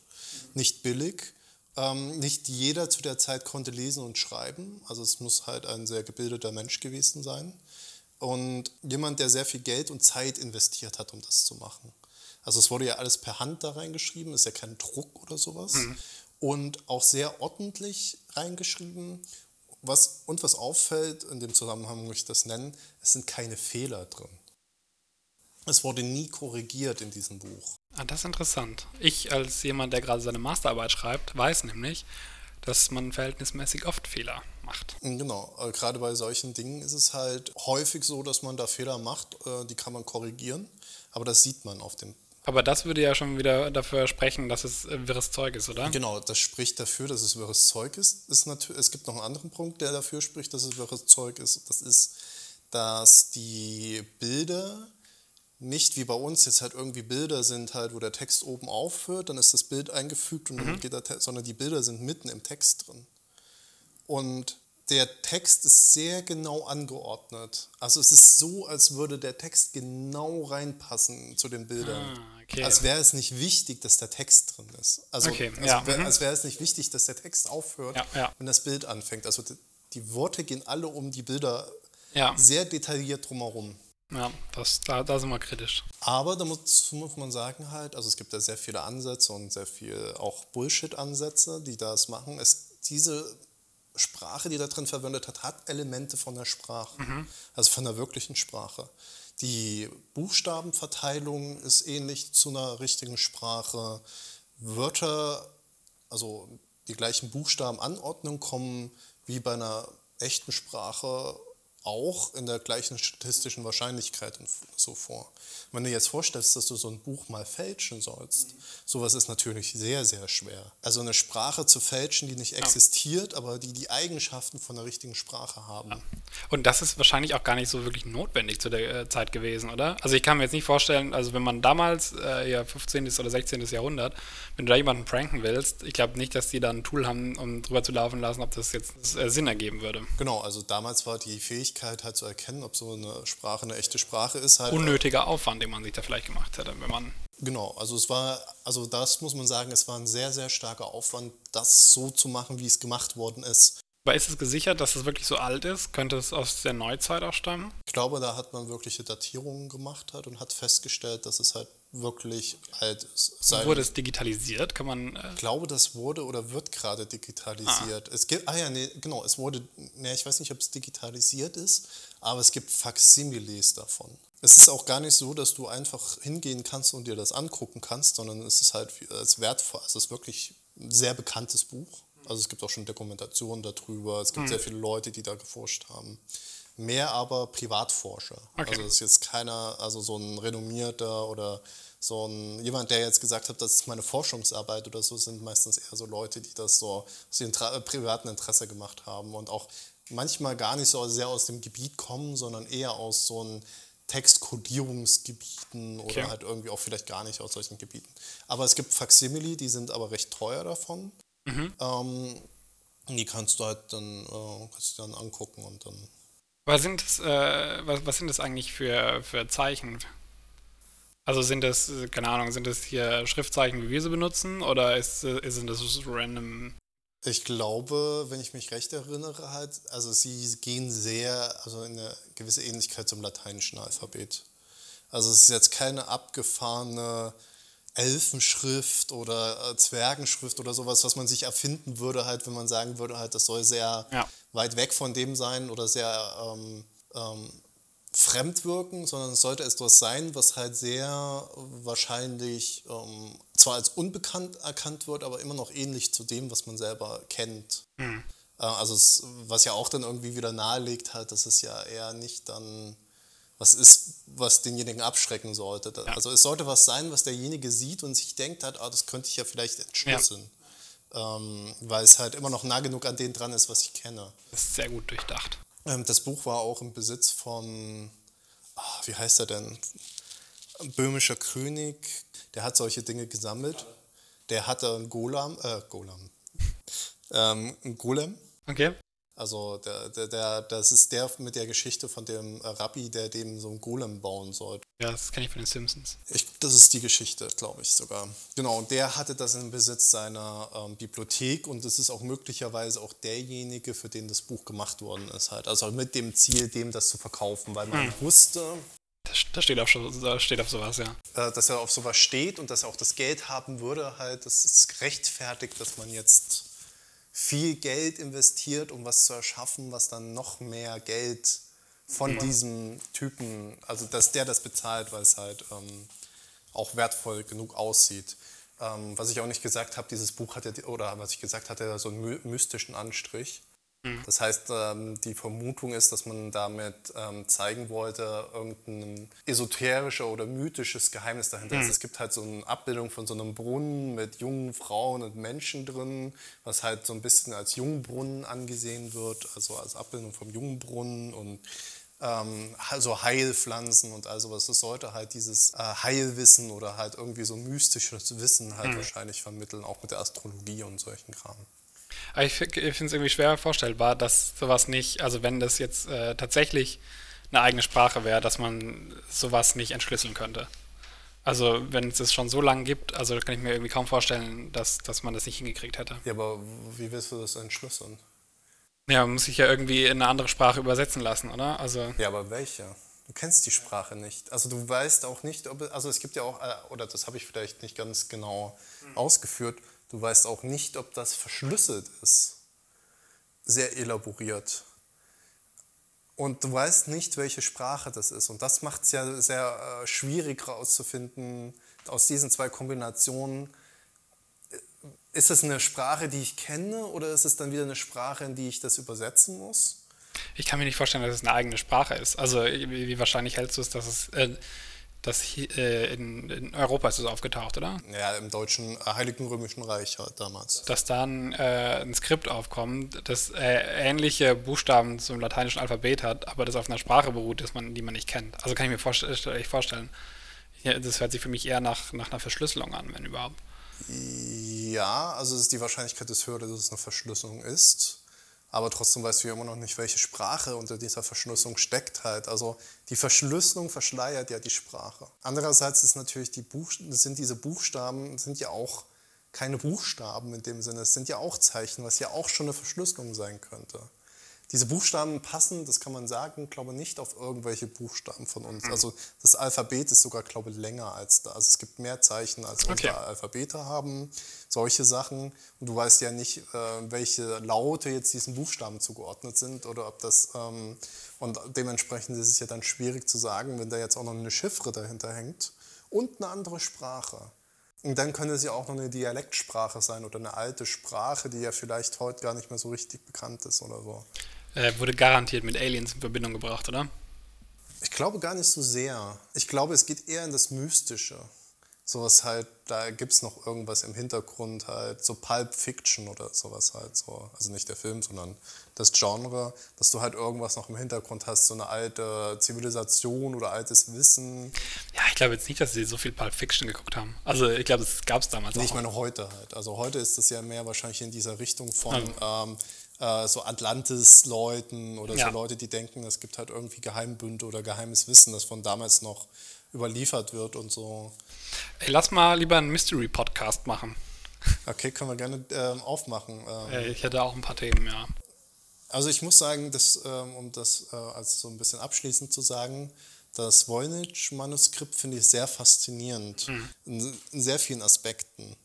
nicht billig. Ähm, nicht jeder zu der Zeit konnte lesen und schreiben. Also es muss halt ein sehr gebildeter Mensch gewesen sein. Und jemand, der sehr viel Geld und Zeit investiert hat, um das zu machen. Also es wurde ja alles per Hand da reingeschrieben, ist ja kein Druck oder sowas. Mhm. Und auch sehr ordentlich reingeschrieben. Was, und was auffällt, in dem Zusammenhang muss ich das nennen, es sind keine Fehler drin. Es wurde nie korrigiert in diesem Buch. Ah, das ist interessant. Ich als jemand, der gerade seine Masterarbeit schreibt, weiß nämlich, dass man verhältnismäßig oft Fehler macht. Genau, äh, gerade bei solchen Dingen ist es halt häufig so, dass man da Fehler macht, äh, die kann man korrigieren, aber das sieht man auf dem aber das würde ja schon wieder dafür sprechen, dass es äh, wirres Zeug ist, oder? Genau, das spricht dafür, dass es wirres Zeug ist. ist es gibt noch einen anderen Punkt, der dafür spricht, dass es wirres Zeug ist. Das ist, dass die Bilder nicht wie bei uns jetzt halt irgendwie Bilder sind halt, wo der Text oben aufhört, dann ist das Bild eingefügt und mhm. dann geht der Text, sondern die Bilder sind mitten im Text drin. Und der Text ist sehr genau angeordnet. Also es ist so, als würde der Text genau reinpassen zu den Bildern. Ah, okay. Als wäre es nicht wichtig, dass der Text drin ist. Also, okay, also ja. wär, mhm. als wäre es nicht wichtig, dass der Text aufhört, ja, ja. wenn das Bild anfängt. Also die, die Worte gehen alle um die Bilder sehr detailliert drumherum. Ja, das, da, da sind wir kritisch. Aber da muss, muss man sagen halt, also es gibt ja sehr viele Ansätze und sehr viel auch Bullshit-Ansätze, die das machen. Es, diese Sprache, die da drin verwendet hat, hat Elemente von der Sprache, mhm. also von der wirklichen Sprache. Die Buchstabenverteilung ist ähnlich zu einer richtigen Sprache. Wörter, also die gleichen Buchstabenanordnungen kommen wie bei einer echten Sprache auch in der gleichen statistischen Wahrscheinlichkeit so vor. Wenn du jetzt vorstellst, dass du so ein Buch mal fälschen sollst, mhm. sowas ist natürlich sehr, sehr schwer. Also eine Sprache zu fälschen, die nicht ja. existiert, aber die die Eigenschaften von der richtigen Sprache haben. Ja. Und das ist wahrscheinlich auch gar nicht so wirklich notwendig zu der äh, Zeit gewesen, oder? Also ich kann mir jetzt nicht vorstellen, also wenn man damals, äh, ja 15. oder 16. Jahrhundert, wenn du da jemanden pranken willst, ich glaube nicht, dass die da ein Tool haben, um drüber zu laufen lassen, ob das jetzt äh, Sinn ergeben würde. Genau, also damals war die Fähigkeit, Möglichkeit halt zu erkennen, ob so eine Sprache eine echte Sprache ist. Halt Unnötiger Aufwand, den man sich da vielleicht gemacht hätte, wenn man. Genau, also es war, also das muss man sagen, es war ein sehr, sehr starker Aufwand, das so zu machen, wie es gemacht worden ist. Aber ist es gesichert, dass es wirklich so alt ist? Könnte es aus der Neuzeit auch stammen? Ich glaube, da hat man wirkliche Datierungen gemacht halt und hat festgestellt, dass es halt wirklich alt ist. Sein wurde es digitalisiert? Kann man. Äh ich glaube, das wurde oder wird gerade digitalisiert. Ah. Es gibt, ah ja, nee, genau, es wurde, nee, ich weiß nicht, ob es digitalisiert ist, aber es gibt Facsimiles davon. Es ist auch gar nicht so, dass du einfach hingehen kannst und dir das angucken kannst, sondern es ist halt als wertvoll, also es ist wirklich ein sehr bekanntes Buch. Also es gibt auch schon Dokumentationen darüber, es gibt hm. sehr viele Leute, die da geforscht haben mehr aber Privatforscher. Okay. Also es ist jetzt keiner, also so ein renommierter oder so ein, jemand, der jetzt gesagt hat, das ist meine Forschungsarbeit oder so, sind meistens eher so Leute, die das so aus ihrem privaten Interesse gemacht haben und auch manchmal gar nicht so sehr aus dem Gebiet kommen, sondern eher aus so einem Textkodierungsgebieten oder okay. halt irgendwie auch vielleicht gar nicht aus solchen Gebieten. Aber es gibt Faximili, die sind aber recht teuer davon. Mhm. Ähm, die kannst du halt dann, äh, kannst du dann angucken und dann was sind das, äh, was, was sind das eigentlich für, für Zeichen? Also sind das, keine Ahnung, sind das hier Schriftzeichen, wie wir sie benutzen, oder ist, sind das random? Ich glaube, wenn ich mich recht erinnere, halt, also sie gehen sehr, also in eine gewisse Ähnlichkeit zum lateinischen Alphabet. Also es ist jetzt keine abgefahrene Elfenschrift oder äh, Zwergenschrift oder sowas, was man sich erfinden würde, halt, wenn man sagen würde, halt, das soll sehr Ja. weit weg von dem sein oder sehr ähm, ähm, fremd wirken, sondern es sollte etwas sein, was halt sehr wahrscheinlich ähm, zwar als unbekannt erkannt wird, aber immer noch ähnlich zu dem, was man selber kennt. Äh, also es, was ja auch dann irgendwie wieder nahelegt halt, dass es ja eher nicht dann was ist, was denjenigen abschrecken sollte. Ja. Also es sollte was sein, was derjenige sieht und sich denkt hat, ah, das könnte ich ja vielleicht entschlüsseln. Ähm, weil es halt immer noch nah genug an den dran ist, was ich kenne. Das ist sehr gut durchdacht. Ähm, das Buch war auch im Besitz von, ah, wie heißt er denn? Böhmischer König, der hat solche Dinge gesammelt. Der hatte einen Golam, äh, Golam, ähm, einen Golem. Okay. Also der, der, der, das ist der mit der Geschichte von dem äh, Rabbi, der dem so einen Golem bauen sollte. Ja, das kenne ich von den Simpsons. Ich, das ist die Geschichte, glaube ich sogar. Genau, und der hatte das im Besitz seiner ähm, Bibliothek und es ist auch möglicherweise auch derjenige, für den das Buch gemacht worden ist. Halt. Also mit dem Ziel, dem das zu verkaufen, weil man wusste, Das, das steht, auf, das steht auf sowas, ja. äh, dass er auf sowas steht und dass er auch das Geld haben würde. Halt, das ist gerechtfertigt, dass man jetzt viel Geld investiert, um was zu erschaffen, was dann noch mehr Geld von diesem Typen, also dass der das bezahlt, weil es halt ähm, auch wertvoll genug aussieht. Ähm, was ich auch nicht gesagt habe, dieses Buch hat ja, oder was ich gesagt hatte, ja so einen my- mystischen Anstrich. Das heißt, ähm, die Vermutung ist, dass man damit ähm, zeigen wollte, irgendein esoterischer oder mythisches Geheimnis dahinter ist. Es gibt halt so eine Abbildung von so einem Brunnen mit jungen Frauen und Menschen drin, was halt so ein bisschen als Jungbrunnen angesehen wird, also als Abbildung vom Jungbrunnen und ähm, so Heilpflanzen und all sowas. Das sollte halt dieses äh, Heilwissen oder halt irgendwie so mystisches Wissen halt wahrscheinlich vermitteln, auch mit der Astrologie und solchen Kram. Aber ich, fi- ich finde es irgendwie schwer vorstellbar, dass sowas nicht, also wenn das jetzt äh, tatsächlich eine eigene Sprache wäre, dass man sowas nicht entschlüsseln könnte. Also wenn es das schon so lange gibt, also kann ich mir irgendwie kaum vorstellen, dass, dass man das nicht hingekriegt hätte. Ja, aber wie willst du das entschlüsseln? Ja, man muss sich ja irgendwie in eine andere Sprache übersetzen lassen, oder? Also Ja, aber welche? Du kennst die Sprache nicht. Also du weißt auch nicht, ob also es gibt ja auch, äh, oder das habe ich vielleicht nicht ganz genau ausgeführt, du weißt auch nicht, ob das verschlüsselt ist. Sehr elaboriert. Und du weißt nicht, welche Sprache das ist. Und das macht es ja sehr äh, schwierig herauszufinden, aus diesen zwei Kombinationen, äh, ist es eine Sprache, die ich kenne, oder ist es dann wieder eine Sprache, in die ich das übersetzen muss? ich kann mir nicht vorstellen, dass es eine eigene Sprache ist. Also wie, wahrscheinlich hältst du es, dass es äh, dass hier, äh, in, in Europa ist es aufgetaucht, oder? Ja, im deutschen äh, Heiligen Römischen Reich halt damals. dass dann äh, ein Skript aufkommt, das äh, ähnliche Buchstaben zum lateinischen Alphabet hat, aber das auf einer Sprache beruht, das man, die man nicht kennt. Also kann ich mir vorst echt vorstellen. Ja, das hört sich für mich eher nach, nach einer Verschlüsselung an, wenn überhaupt. Ja, also ist die Wahrscheinlichkeit ist höher, dass es eine Verschlüsselung ist. Aber trotzdem weißt du ja immer noch nicht, welche Sprache unter dieser Verschlüsselung steckt halt. Also die Verschlüsselung verschleiert ja die Sprache. Andererseits ist natürlich die Buch sind diese Buchstaben sind ja auch keine Buchstaben in dem Sinne. Es sind ja auch Zeichen, was ja auch schon eine Verschlüsselung sein könnte. Diese Buchstaben passen, das kann man sagen, glaube nicht auf irgendwelche Buchstaben von uns. Also das Alphabet ist sogar, glaube ich, länger als da. Also es gibt mehr Zeichen, als Okay. unsere Alphabete haben. Solche Sachen. Und du weißt ja nicht, äh, welche Laute jetzt diesen Buchstaben zugeordnet sind oder ob das. Ähm, und dementsprechend ist es ja dann schwierig zu sagen, wenn da jetzt auch noch eine Chiffre dahinter hängt und eine andere Sprache. Und dann könnte es ja auch noch eine Dialektsprache sein oder eine alte Sprache, die ja vielleicht heute gar nicht mehr so richtig bekannt ist oder so. Äh, wurde garantiert mit Aliens in Verbindung gebracht, oder? Ich glaube gar nicht so sehr. Ich glaube, es geht eher in das Mystische. Sowas halt, da gibt es noch irgendwas im Hintergrund halt, so Pulp Fiction oder sowas halt so. Also nicht der Film, sondern das Genre, dass du halt irgendwas noch im Hintergrund hast, so eine alte Zivilisation oder altes Wissen. Ja, ich glaube jetzt nicht, dass sie so viel Pulp Fiction geguckt haben. Also ich glaube, das gab es damals Nee, ich auch. meine heute halt. Also heute ist das ja mehr wahrscheinlich in dieser Richtung von ähm, äh, so Atlantis-Leuten oder Ja. so Leute, die denken, es gibt halt irgendwie Geheimbünde oder geheimes Wissen, das von damals noch überliefert wird und so. Ey, lass mal lieber einen Mystery-Podcast machen. Okay, können wir gerne ähm, aufmachen. Ähm, Äh, ich hätte auch ein paar Themen, ja. Also ich muss sagen, dass, ähm, um das äh, als so ein bisschen abschließend zu sagen, Das Voynich-Manuskript finde ich sehr faszinierend, in, in sehr vielen Aspekten.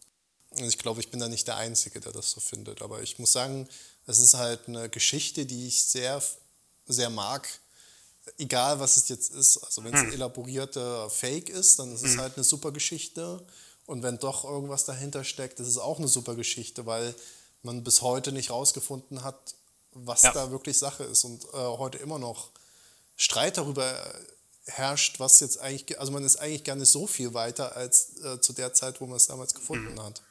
Und ich glaube, ich bin da nicht der Einzige, der das so findet. Aber ich muss sagen, es ist halt eine Geschichte, die ich sehr, sehr mag. Egal, was es jetzt ist. Also, wenn es ein elaborierter Fake ist, dann ist es halt eine super Geschichte. Und wenn doch irgendwas dahinter steckt, ist es auch eine super Geschichte, weil man bis heute nicht rausgefunden hat, was Ja. da wirklich Sache ist. Und äh, heute immer noch Streit darüber herrscht, was jetzt eigentlich, ge- also man ist eigentlich gar nicht so viel weiter als äh, zu der Zeit, wo man es damals gefunden hat.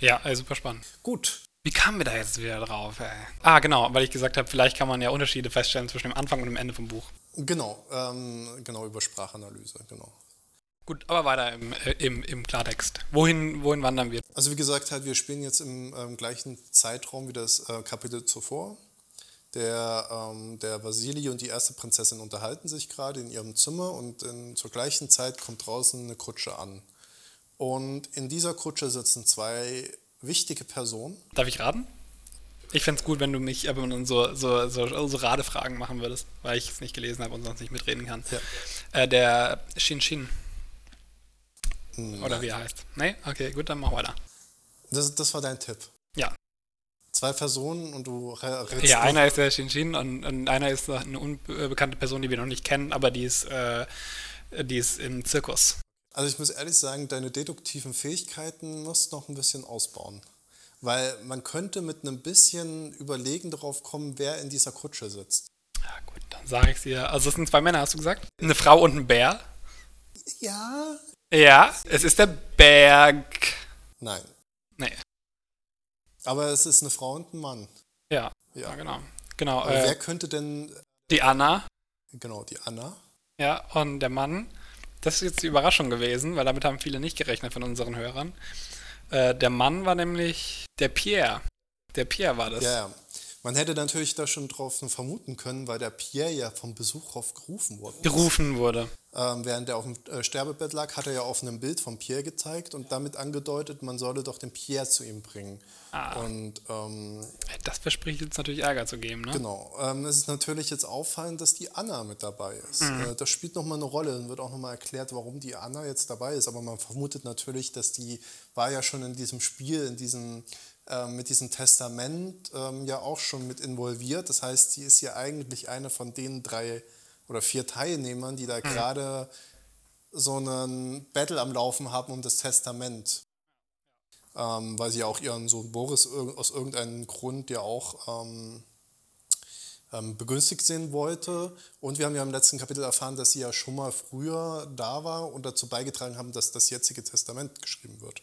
Ja, äh, super spannend. Gut, Wie kamen wir da jetzt wieder drauf, ey? Ah, genau, weil ich gesagt habe, vielleicht kann man ja Unterschiede feststellen zwischen dem Anfang und dem Ende vom Buch. genau, ähm, genau über Sprachanalyse, genau. Gut, aber weiter im, äh, im, im Klartext. Wohin, wohin wandern wir? Also wie gesagt, halt, wir spielen jetzt im ähm, gleichen Zeitraum wie das äh, Kapitel zuvor. Der, ähm, der Vasili und die erste Prinzessin unterhalten sich gerade in ihrem Zimmer und in, zur gleichen Zeit kommt draußen eine Kutsche an. Und in dieser Kutsche sitzen zwei wichtige Personen. Darf ich raten? Ich fände es gut, wenn du mich aber so, so, so, so Radefragen machen würdest, weil ich es nicht gelesen habe und sonst nicht mitreden kann. Ja. Äh, der Shin Shin. Oder wie er heißt. Nee? Okay, gut, dann mach weiter. Das, das war dein Tipp. Ja. Zwei Personen und du re- rätst Ja, einer ist der Shin Shin und, und einer ist eine unbekannte Person, die wir noch nicht kennen, aber die ist, äh, die ist im Zirkus. Also ich muss ehrlich sagen, deine deduktiven Fähigkeiten musst du noch ein bisschen ausbauen. Weil man könnte mit einem bisschen Überlegen darauf kommen, wer in dieser Kutsche sitzt. Ja, gut, dann sage ich dir. Also, es sind zwei Männer, hast du gesagt? Eine Frau und ein Bär? Ja? Ja, es ist der Berg. Nein. Nee. Aber es ist eine Frau und ein Mann. Ja, Ja. genau. Genau, Aber wer äh, könnte denn, die Anna, genau, die Anna? ja, und der Mann. Das ist jetzt die Überraschung gewesen, weil damit haben viele nicht gerechnet von unseren Hörern. Äh, der Mann war nämlich der Pierre. Der Pierre war das. Ja, ja. Man hätte natürlich da schon drauf vermuten können, weil der Pierre ja vom Besucher gerufen wurde. Gerufen wurde. Ähm, während er auf dem äh, Sterbebett lag, hat er ja auf einem Bild von Pierre gezeigt und damit angedeutet, man solle doch den Pierre zu ihm bringen. Ah. Und ähm, Das verspricht jetzt natürlich Ärger zu geben, ne? genau, ähm, es ist natürlich jetzt auffallend, dass die Anna mit dabei ist. Äh, das spielt nochmal eine Rolle und wird auch nochmal erklärt, warum die Anna jetzt dabei ist. Aber man vermutet natürlich, dass die war ja schon in diesem Spiel, in diesem, äh, mit diesem Testament ähm, ja auch schon mit involviert. Das heißt, sie ist ja eigentlich eine von den drei oder vier Teilnehmern, die da gerade so einen Battle am Laufen haben um das Testament. Ähm, weil sie ja auch ihren Sohn Boris irg- aus irgendeinem Grund ja auch ähm, ähm, begünstigt sehen wollte. Und wir haben ja im letzten Kapitel erfahren, dass sie ja schon mal früher da war und dazu beigetragen haben, dass das jetzige Testament geschrieben wird.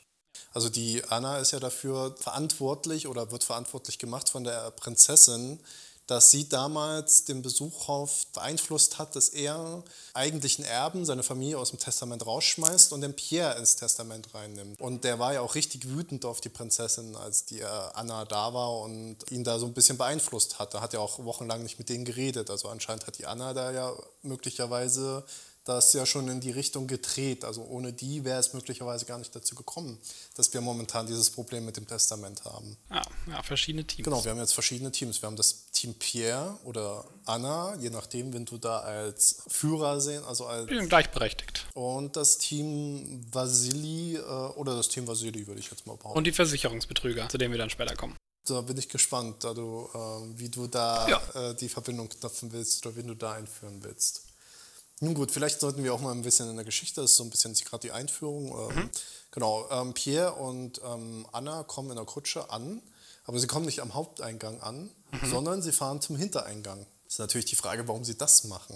Also die Anna ist ja dafür verantwortlich oder wird verantwortlich gemacht von der Prinzessin, dass sie damals den Besuchhof beeinflusst hat, dass er eigentlichen Erben, seine Familie aus dem Testament rausschmeißt und den Pierre ins Testament reinnimmt. Und der war ja auch richtig wütend auf die Prinzessin, als die äh, Anna da war und ihn da so ein bisschen beeinflusst hat. Da hat er auch wochenlang nicht mit denen geredet. Also anscheinend hat die Anna da ja möglicherweise das ja schon in die Richtung gedreht. Also ohne die wäre es möglicherweise gar nicht dazu gekommen, dass wir momentan dieses Problem mit dem Testament haben. Ja, ja, verschiedene Teams. Genau, wir haben jetzt verschiedene Teams. Wir haben das Team Pierre oder Anna, je nachdem, wenn du da als Führer sehen, also als Die sind gleichberechtigt. und das Team Vasili äh, oder das Team Vasili würde ich jetzt mal behaupten. Und die Versicherungsbetrüger, zu denen wir dann später kommen. da bin ich gespannt, da du, äh, wie du da Ja. äh, die Verbindung knöpfen willst oder wen du da einführen willst. Nun gut, vielleicht sollten wir auch mal ein bisschen in der Geschichte, das ist so ein bisschen gerade die Einführung. Ähm, Genau, ähm, Pierre und ähm, Anna kommen in der Kutsche an, aber sie kommen nicht am Haupteingang an, sondern sie fahren zum Hintereingang. Das ist natürlich die Frage, warum sie das machen.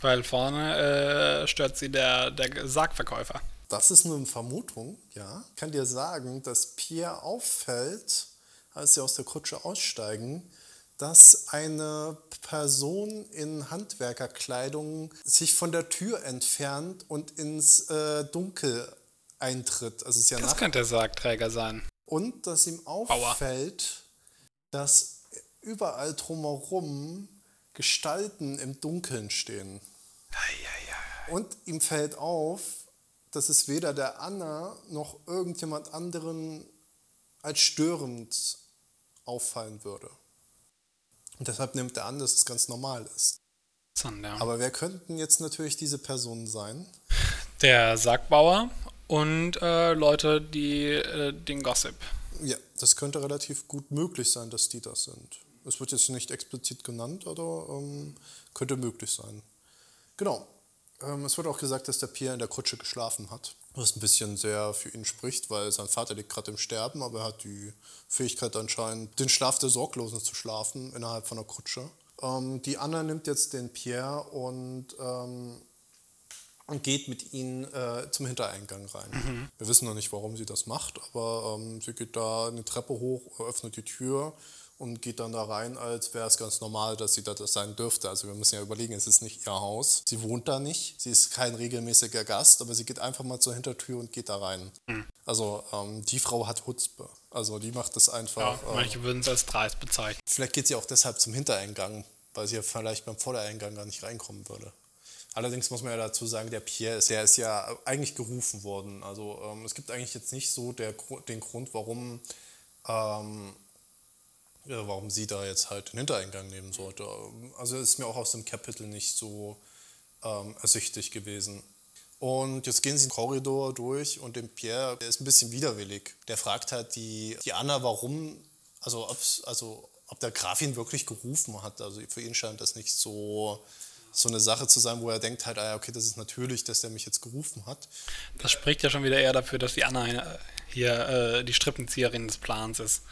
Weil vorne äh, stört sie der, der Sargverkäufer. Das ist nur eine Vermutung, ja. Ich kann dir sagen, dass Pierre auffällt, als sie aus der Kutsche aussteigen, dass eine Person in Handwerkerkleidung sich von der Tür entfernt und ins äh, Dunkel eintritt. Also es ist ja Das Nacht. könnte der Sargträger sein. Und dass ihm auffällt, dass überall drumherum Gestalten im Dunkeln stehen. Und ihm fällt auf, dass es weder der Anna noch irgendjemand anderen als störend auffallen würde. Und deshalb nimmt er an, dass es ganz normal ist. Ja. Aber wer könnten jetzt natürlich diese Personen sein? Der Sackbauer und äh, Leute, die äh, den Gossip. Ja, das könnte relativ gut möglich sein, dass die das sind. Es wird jetzt nicht explizit genannt, aber ähm, könnte möglich sein. Genau. Ähm, es wird auch gesagt, dass der Pierre in der Kutsche geschlafen hat. Was ein bisschen sehr für ihn spricht, weil sein Vater liegt gerade im Sterben, aber er hat die Fähigkeit anscheinend, den Schlaf der Sorglosen zu schlafen innerhalb von der Kutsche. Ähm, die Anna nimmt jetzt den Pierre und, ähm, geht mit ihm äh, zum Hintereingang rein. Mhm. Wir wissen noch nicht, warum sie das macht, aber ähm, sie geht da eine Treppe hoch, öffnet die Tür und geht dann da rein, als wäre es ganz normal, dass sie da das sein dürfte. Also wir müssen ja überlegen, es ist nicht ihr Haus. Sie wohnt da nicht, sie ist kein regelmäßiger Gast, aber sie geht einfach mal zur Hintertür und geht da rein. Mhm. Also ähm, die Frau hat Hutzpe. Also die macht das einfach. Ja, äh, manche würden es als dreist bezeichnen. Vielleicht geht sie auch deshalb zum Hintereingang, weil sie ja vielleicht beim Vordereingang gar nicht reinkommen würde. Allerdings muss man ja dazu sagen, der Pierre ist, der ist ja eigentlich gerufen worden. Also ähm, es gibt eigentlich jetzt nicht so der, den Grund, warum, ähm, warum sie da jetzt halt den Hintereingang nehmen sollte. Also ist mir auch aus dem Kapitel nicht so ähm, ersichtlich gewesen. Und jetzt gehen sie den Korridor durch und dem Pierre, der ist ein bisschen widerwillig. Der fragt halt die, die Anna, warum, also, also ob der Graf ihn wirklich gerufen hat. Also für ihn scheint das nicht so, so eine Sache zu sein, wo er denkt halt, ah, okay, das ist natürlich, dass der mich jetzt gerufen hat. Das spricht ja schon wieder eher dafür, dass die Anna hier äh, die Strippenzieherin des Plans ist.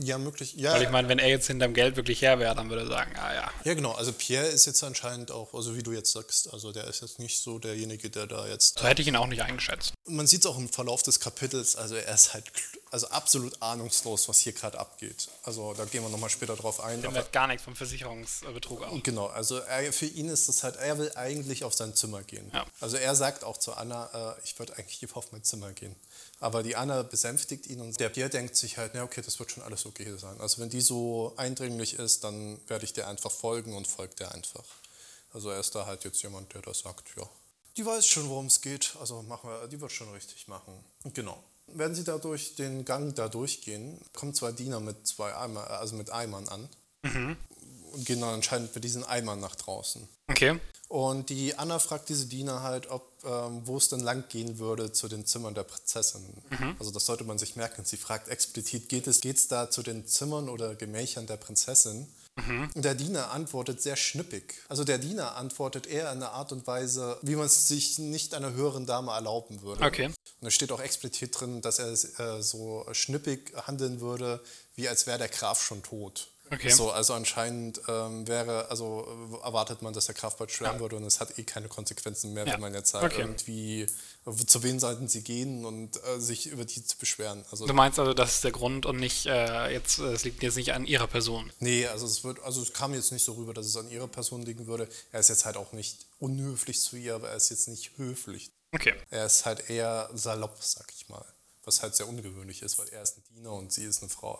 Ja, möglich. Ja, Weil ich meine, wenn er jetzt hinterm Geld wirklich her wäre, dann würde er sagen, ah ja. ja, genau. Also Pierre ist jetzt anscheinend auch, also wie du jetzt sagst, also der ist jetzt nicht so derjenige, der da jetzt So hätte ich ihn auch nicht eingeschätzt. man sieht es auch im Verlauf des Kapitels, also er ist halt also absolut ahnungslos, was hier gerade abgeht. Also da gehen wir nochmal später drauf ein. Der merkt gar nichts vom Versicherungsbetrug aus. genau, also er, für ihn ist das halt, er will eigentlich auf sein Zimmer gehen. Ja. Also er sagt auch zu Anna, äh, ich würde eigentlich lieber auf mein Zimmer gehen. Aber die Anna besänftigt ihn und der Pierre denkt sich halt, na okay, das wird schon alles okay sein. Also wenn die so eindringlich ist, dann werde ich der einfach folgen und folgt der einfach. Also er ist da halt jetzt jemand, der da sagt, ja, die weiß schon, worum es geht. Also machen wir, die wird schon richtig machen. Genau. Wenn sie da durch den Gang da durchgehen, kommen zwei Diener mit zwei Eimer, also mit Eimern an und gehen dann anscheinend mit diesen Eimern nach draußen. Okay. Und die Anna fragt diese Diener halt, ob ähm, wo es denn lang gehen würde zu den Zimmern der Prinzessin. Also das sollte man sich merken. Sie fragt explizit, geht es geht's da zu den Zimmern oder Gemächern der Prinzessin? Und der Diener antwortet sehr schnippig. Also der Diener antwortet eher in einer Art und Weise, wie man es sich nicht einer höheren Dame erlauben würde. Okay. Und es steht auch explizit drin, dass er äh, so schnippig handeln würde, wie als wäre der Graf schon tot. Okay. So, also anscheinend ähm, wäre, also erwartet man, dass der Graf bald sterben würde und es hat eh keine Konsequenzen mehr, Ja. wenn man jetzt halt Okay. irgendwie, zu wen sollten sie gehen und äh, sich über die zu beschweren. Also Du meinst also, das ist der Grund und nicht, äh, jetzt, äh, es liegt jetzt nicht an ihrer Person. Nee, also es wird, also es kam jetzt nicht so rüber, dass es an ihrer Person liegen würde. Er ist jetzt halt auch nicht unhöflich zu ihr, aber er ist jetzt nicht höflich. Okay. Er ist halt eher salopp, sag ich mal. Was halt sehr ungewöhnlich ist, weil er ist ein Diener und sie ist eine Frau.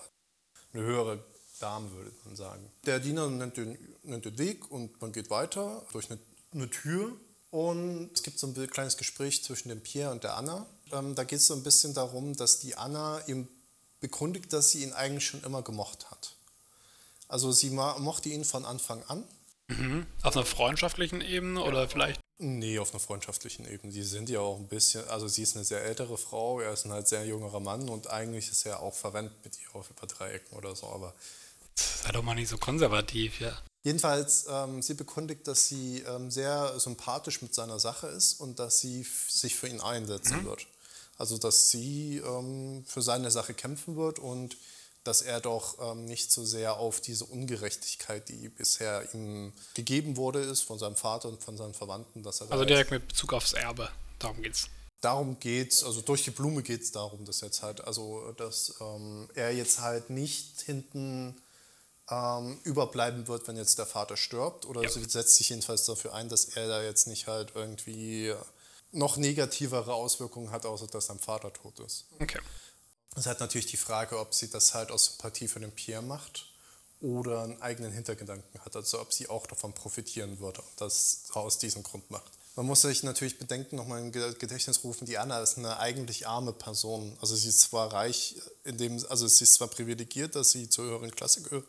Eine höhere Dame, würde man sagen. Der Diener nennt den, nennt den Weg und man geht weiter durch eine, eine Tür. Und es gibt so ein kleines Gespräch zwischen dem Pierre und der Anna. Ähm, da geht es so ein bisschen darum, dass die Anna ihm bekundigt, dass sie ihn eigentlich schon immer gemocht hat. Also sie mochte ihn von Anfang an. Mhm. Auf einer freundschaftlichen Ebene oder vielleicht. Nee, auf einer freundschaftlichen Ebene. Die sind ja auch ein bisschen, also sie ist eine sehr ältere Frau, er ist ein halt sehr jüngerer Mann und eigentlich ist er auch verwandt mit ihr auf über drei Ecken oder so. Aber Sei doch mal nicht so konservativ, ja. jedenfalls, ähm, sie bekundigt, dass sie ähm, sehr sympathisch mit seiner Sache ist und dass sie sich für ihn einsetzen wird. Also, dass sie ähm, für seine Sache kämpfen wird und dass er doch ähm, nicht so sehr auf diese Ungerechtigkeit, die bisher ihm gegeben wurde, ist von seinem Vater und von seinen Verwandten, dass er Also direkt mit Bezug aufs Erbe. Darum geht's. darum geht's, also durch die Blume geht es darum, dass jetzt halt, also dass ähm, er jetzt halt nicht hinten ähm, überbleiben wird, wenn jetzt der Vater stirbt. Oder Ja. sie setzt sich jedenfalls dafür ein, dass er da jetzt nicht halt irgendwie noch negativere Auswirkungen hat, außer dass sein Vater tot ist. Okay. Es hat natürlich die Frage, ob sie das halt aus Sympathie für den Pierre macht oder einen eigenen Hintergedanken hat, also ob sie auch davon profitieren würde und das aus diesem Grund macht. Man muss sich natürlich bedenken, nochmal im Ge- Gedächtnis rufen, die Anna ist eine eigentlich arme Person. Also sie ist zwar reich, in dem, also sie ist zwar privilegiert, dass sie zur höheren Klasse gehört,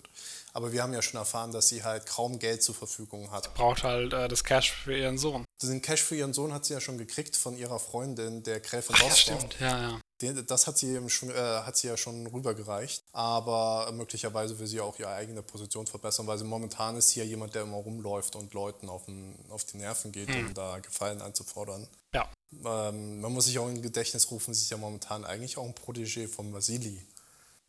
Aber wir haben ja schon erfahren, dass sie halt kaum Geld zur Verfügung hat. Braucht halt äh, das Cash für ihren Sohn. Den Cash für ihren Sohn hat sie ja schon gekriegt von ihrer Freundin, der Gräfin Ach, ja, stimmt. Ja, ja. Den- Das hat sie, eben schon, äh, hat sie ja schon rübergereicht. Aber möglicherweise will sie auch ihre eigene Position verbessern, weil sie momentan ist hier jemand, der immer rumläuft und Leuten auf, den, auf die Nerven geht, um da Gefallen einzufordern. Ja. Ähm, man muss sich auch in Gedächtnis rufen, sie ist ja momentan eigentlich auch ein Protégé von Vasili.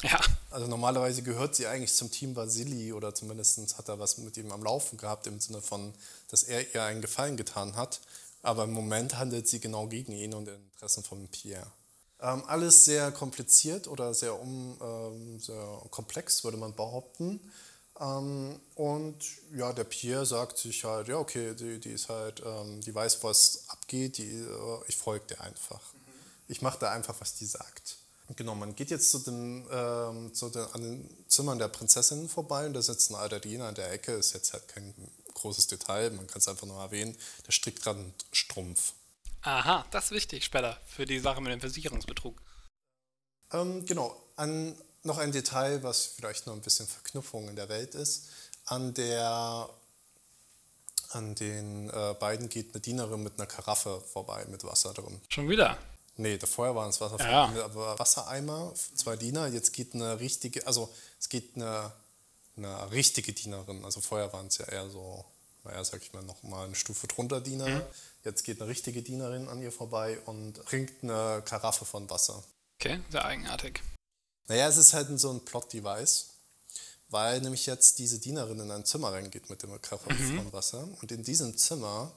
Ja. Also normalerweise gehört sie eigentlich zum Team Vasili oder zumindest hat er was mit ihm am Laufen gehabt im Sinne von, dass er ihr einen Gefallen getan hat. Aber im Moment handelt sie genau gegen ihn und in Interessen von Pierre. Ähm, alles sehr kompliziert oder sehr, um, ähm, sehr komplex, würde man behaupten. Ähm, und ja, der Pierre sagt sich halt, ja, okay, die, die ist halt, die weiß, was abgeht, die, äh, ich folge dir einfach. Ich mache da einfach, was die sagt. Genau, man geht jetzt zu den, ähm, zu den, an den Zimmern der Prinzessinnen vorbei und da sitzt ein alter Diener in der Ecke, ist jetzt halt kein großes Detail, man kann es einfach nur erwähnen, der strickt gerade einen Strumpf. Aha, das ist wichtig später für die Sache mit dem Versicherungsbetrug. Ähm, genau, an, noch ein Detail, was vielleicht noch ein bisschen Verknüpfung in der Welt ist. An, der, an den äh, beiden geht eine Dienerin mit einer Karaffe vorbei mit Wasser drin. Schon wieder. Nee, davor waren es Wasser, Ja. aber Wassereimer, zwei Diener. Jetzt geht eine richtige, also es geht eine, eine richtige Dienerin. Also vorher waren es ja eher so, naja, sag ich mal, noch mal eine Stufe drunter Diener. Jetzt geht eine richtige Dienerin an ihr vorbei und bringt eine Karaffe von Wasser. Okay, sehr eigenartig. Naja, es ist halt so ein Plot-Device, weil nämlich jetzt diese Dienerin in ein Zimmer reingeht mit dem Karaffe von Wasser. Und in diesem Zimmer,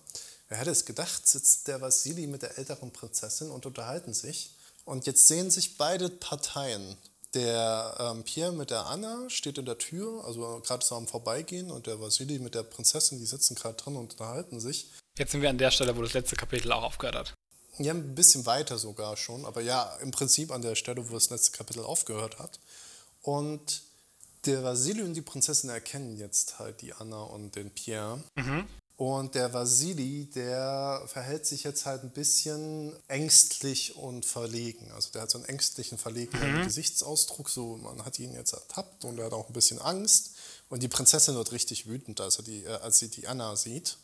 wer hätte es gedacht, sitzt der Vasili mit der älteren Prinzessin und unterhalten sich. Und jetzt sehen sich beide Parteien. Der ähm, Pierre mit der Anna steht in der Tür, also gerade so am Vorbeigehen, und der Vasili mit der Prinzessin, die sitzen gerade drin und unterhalten sich. Jetzt sind wir an der Stelle, wo das letzte Kapitel auch aufgehört hat. Ja, ein bisschen weiter sogar schon, aber ja, im Prinzip an der Stelle, wo das letzte Kapitel aufgehört hat. Und der Vasili und die Prinzessin erkennen jetzt halt die Anna und den Pierre. Und der Vasili, der verhält sich jetzt halt ein bisschen ängstlich und verlegen. Also der hat so einen ängstlichen, verlegenen Gesichtsausdruck. So, man hat ihn jetzt ertappt und er hat auch ein bisschen Angst. Und die Prinzessin wird richtig wütend, als, die, äh, als sie die Anna sieht.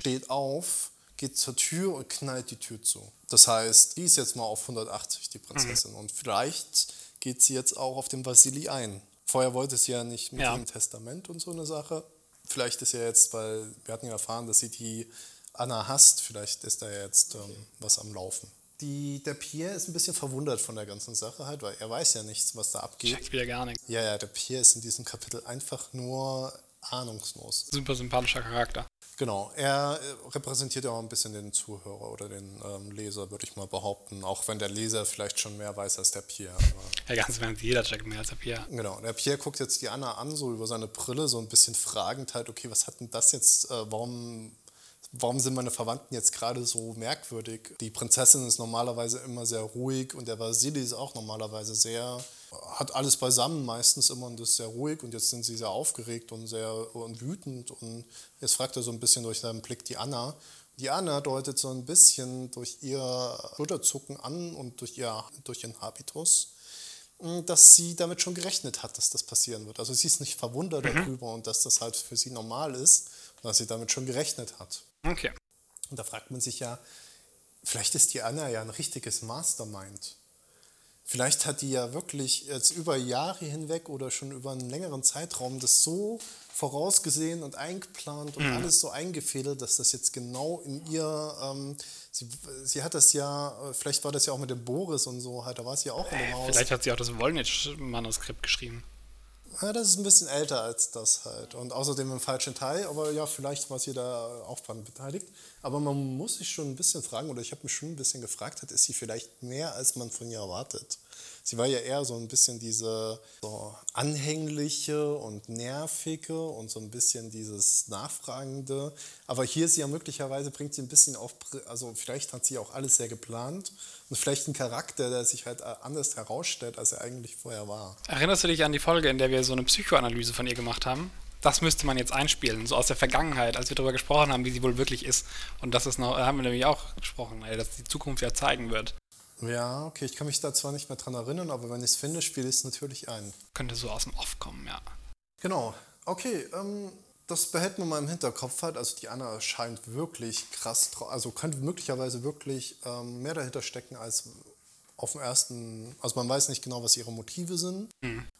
Steht auf, geht zur Tür und knallt die Tür zu. Das heißt, die ist jetzt mal auf 180, die Prinzessin. Und vielleicht geht sie jetzt auch auf den Vasili ein. Vorher wollte sie ja nicht mit Ja. dem Testament und so eine Sache. Vielleicht ist ja jetzt, weil wir hatten ja erfahren, dass sie die Anna hasst, vielleicht ist da jetzt ähm, was am Laufen. Die, der Pierre ist ein bisschen verwundert von der ganzen Sache halt, weil er weiß ja nichts, was da abgeht. Checkt wieder gar nichts. Ja, ja, der Pierre ist in diesem Kapitel einfach nur ahnungslos. Super sympathischer Charakter. Genau, er äh, repräsentiert ja auch ein bisschen den Zuhörer oder den ähm, Leser, würde ich mal behaupten. Auch wenn der Leser vielleicht schon mehr weiß als der Pierre. Ja, ganz im Ernst, jeder checkt mehr als der Pierre. Genau, der Pierre guckt jetzt die Anna an, so über seine Brille, so ein bisschen fragend halt, okay, was hat denn das jetzt, äh, warum, warum sind meine Verwandten jetzt gerade so merkwürdig? Die Prinzessin ist normalerweise immer sehr ruhig und der Vasili ist auch normalerweise sehr, hat alles beisammen meistens immer und ist sehr ruhig und jetzt sind sie sehr aufgeregt und sehr und wütend und jetzt fragt er so ein bisschen durch seinen Blick die Anna. Die Anna deutet so ein bisschen durch ihr Schulterzucken an und durch, ihr, durch ihren Habitus, dass sie damit schon gerechnet hat, dass das passieren wird. Also sie ist nicht verwundert darüber und dass das halt für sie normal ist, dass sie damit schon gerechnet hat. Okay. Und da fragt man sich ja, vielleicht ist die Anna ja ein richtiges Mastermind. Vielleicht hat die ja wirklich jetzt über Jahre hinweg oder schon über einen längeren Zeitraum das so vorausgesehen und eingeplant und alles so eingefädelt, dass das jetzt genau in ihr, ähm, sie, sie hat das ja, äh, vielleicht war das ja auch mit dem Boris und so, halt, da war sie ja auch in dem Haus. Vielleicht hat sie auch das Wollnitsch-Manuskript geschrieben. Ja, das ist ein bisschen älter als das halt. Und außerdem im falschen Teil, aber ja, vielleicht war sie da auch dran beteiligt. Aber man muss sich schon ein bisschen fragen, oder ich habe mich schon ein bisschen gefragt, ist sie vielleicht mehr, als man von ihr erwartet? Sie war ja eher so ein bisschen diese so anhängliche und nervige und so ein bisschen dieses Nachfragende. Aber hier ist sie ja möglicherweise, bringt sie ein bisschen auf, also vielleicht hat sie auch alles sehr geplant und vielleicht ein Charakter, der sich halt anders herausstellt, als er eigentlich vorher war. Erinnerst du dich an die Folge, in der wir so eine Psychoanalyse von ihr gemacht haben? Das müsste man jetzt einspielen, so aus der Vergangenheit, als wir darüber gesprochen haben, wie sie wohl wirklich ist. Und das ist noch, haben wir nämlich auch gesprochen, dass die Zukunft ja zeigen wird. Ja, okay, ich kann mich da zwar nicht mehr dran erinnern, aber wenn ich es finde, spiele ich es natürlich ein. Könnte so aus dem Off kommen, ja. Genau. Okay, ähm, das behält man mal im Hinterkopf halt. Also die Anna scheint wirklich krass, also könnte möglicherweise wirklich ähm, mehr dahinter stecken als auf dem ersten. Also man weiß nicht genau, was ihre Motive sind.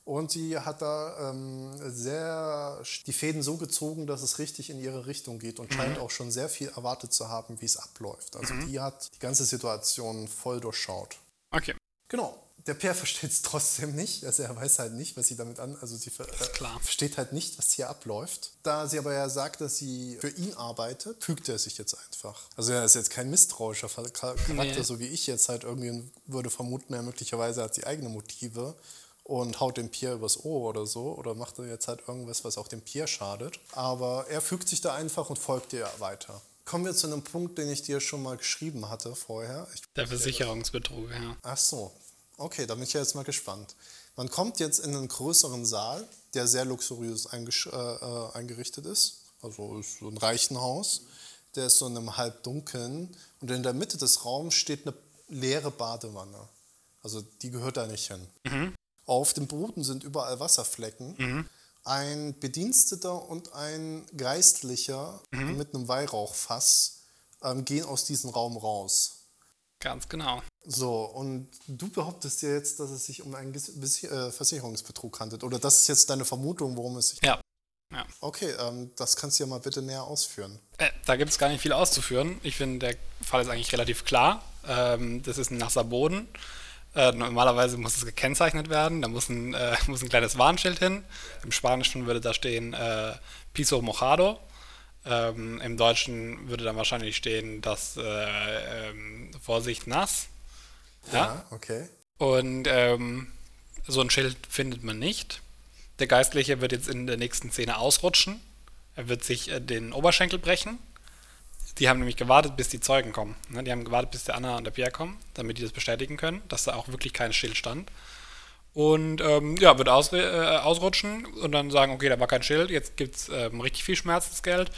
Und sie hat da ähm, sehr die Fäden so gezogen, dass es richtig in ihre Richtung geht und scheint auch schon sehr viel erwartet zu haben, wie es abläuft. Also die hat die ganze Situation voll durchschaut. Okay, Genau. Der Peer versteht es trotzdem nicht. Also er weiß halt nicht, was sie damit an. Also sie ver äh, versteht halt nicht, was hier abläuft. Da sie aber ja sagt, dass sie für ihn arbeitet, fügt er sich jetzt einfach. Also er ist jetzt kein misstrauischer Charakter, Nee. so wie ich jetzt halt irgendwie würde vermuten, er möglicherweise hat sie eigene Motive und haut den Pierre übers Ohr oder so oder macht er jetzt halt irgendwas, was auch dem Pierre schadet. Aber er fügt sich da einfach und folgt ihr weiter. Kommen wir zu einem Punkt, den ich dir schon mal geschrieben hatte vorher. Ich der Versicherungsbetrug, ja. Ach so, okay, da bin ich ja jetzt mal gespannt. Man kommt jetzt in einen größeren Saal, der sehr luxuriös äh, äh, eingerichtet ist. Also ist so ein Reichenhaus. Der ist so in einem halbdunkeln. Und in der Mitte des Raums steht eine leere Badewanne. Also die gehört da nicht hin. Auf dem Boden sind überall Wasserflecken. Ein Bediensteter und ein Geistlicher mit einem Weihrauchfass ähm, gehen aus diesem Raum raus. Ganz genau. So, und du behauptest ja jetzt, dass es sich um einen äh, Versicherungsbetrug handelt. Oder das ist jetzt deine Vermutung, worum es sich. Ja. ja. Okay, ähm, das kannst du ja mal bitte näher ausführen. Äh, da gibt es gar nicht viel auszuführen. Ich finde, der Fall ist eigentlich relativ klar. Ähm, das ist ein nasser Boden. Äh, normalerweise muss es gekennzeichnet werden. Da muss ein, äh, muss ein kleines Warnschild hin. Im Spanischen würde da stehen äh, Piso Mojado. Ähm, Im Deutschen würde dann wahrscheinlich stehen, dass äh, ähm, Vorsicht nass. Ja. okay. Und ähm, so ein Schild findet man nicht. Der Geistliche wird jetzt in der nächsten Szene ausrutschen. Er wird sich äh, den Oberschenkel brechen. Die haben nämlich gewartet, bis die Zeugen kommen. Ne? Die haben gewartet, bis der Anna und der Pierre kommen, damit die das bestätigen können, dass da auch wirklich kein Schild stand. Und ähm, ja, wird ausre- äh, ausrutschen und dann sagen, okay, da war kein Schild, jetzt gibt es ähm, richtig viel Schmerzensgeld.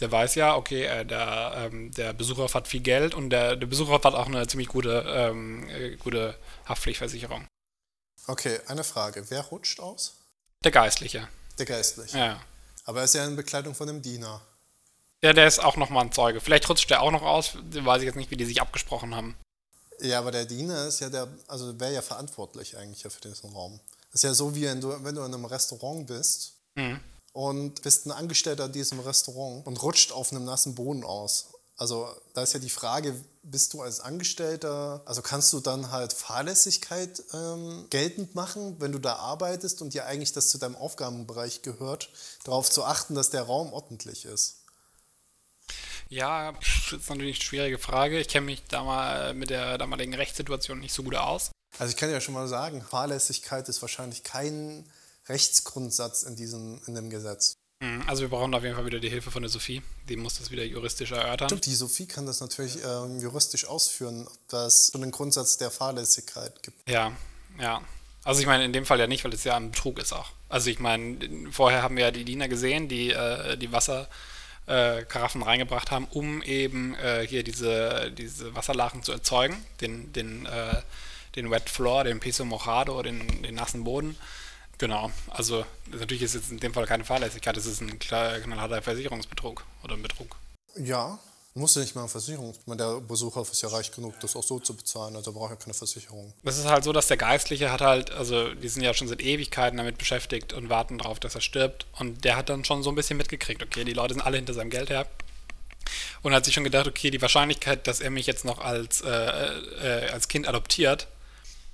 Der weiß ja, okay, äh, der, ähm, der Besucher hat viel Geld und der, der Besucher hat auch eine ziemlich gute, ähm, äh, gute Haftpflichtversicherung. Okay, eine Frage. Wer rutscht aus? Der Geistliche. Der Geistliche. Ja. Aber er ist ja in Bekleidung von dem Diener. Ja, der ist auch nochmal ein Zeuge. Vielleicht rutscht der auch noch aus, weiß ich jetzt nicht, wie die sich abgesprochen haben. Ja, aber der Diener ist ja der, also wäre ja verantwortlich eigentlich ja für diesen Raum. Das ist ja so, wie wenn du, wenn du in einem Restaurant bist Mhm. und bist ein Angestellter in diesem Restaurant und rutscht auf einem nassen Boden aus. Also da ist ja die Frage, bist du als Angestellter, also kannst du dann halt Fahrlässigkeit ähm, geltend machen, wenn du da arbeitest und dir eigentlich das zu deinem Aufgabenbereich gehört, darauf zu achten, dass der Raum ordentlich ist. Ja, pff, ist natürlich eine schwierige Frage. Ich kenne mich da mal mit der damaligen Rechtssituation nicht so gut aus. Also ich kann ja schon mal sagen, Fahrlässigkeit ist wahrscheinlich kein Rechtsgrundsatz in diesem in dem Gesetz. Mhm, Also wir brauchen auf jeden Fall wieder die Hilfe von der Sophie. Die muss das wieder juristisch erörtern. Stimmt, die Sophie kann das natürlich ähm, juristisch ausführen, ob das so einen Grundsatz der Fahrlässigkeit gibt. Ja, ja. Also ich meine in dem Fall ja nicht, weil es ja ein Betrug ist auch. Also ich meine, vorher haben wir ja die Diener gesehen, die äh, die Wasserkaraffen reingebracht haben, um eben äh, hier diese, diese Wasserlachen zu erzeugen, den, den, äh, den Wet Floor, den Piso Mojado, den, den nassen Boden. Genau, also natürlich ist jetzt in dem Fall keine Fahrlässigkeit, es ist ein knallharter Versicherungsbetrug oder ein Betrug. Ja, muss ja nicht mal eine Versicherung. Ich meine, der Besucher ist ja reich genug, das auch so zu bezahlen, also braucht ja keine Versicherung. Es ist halt so, dass der Geistliche hat halt, also die sind ja schon seit Ewigkeiten damit beschäftigt und warten darauf, dass er stirbt. Und der hat dann schon so ein bisschen mitgekriegt, okay, die Leute sind alle hinter seinem Geld her. Und hat sich schon gedacht, okay, die Wahrscheinlichkeit, dass er mich jetzt noch als, äh, äh, als Kind adoptiert,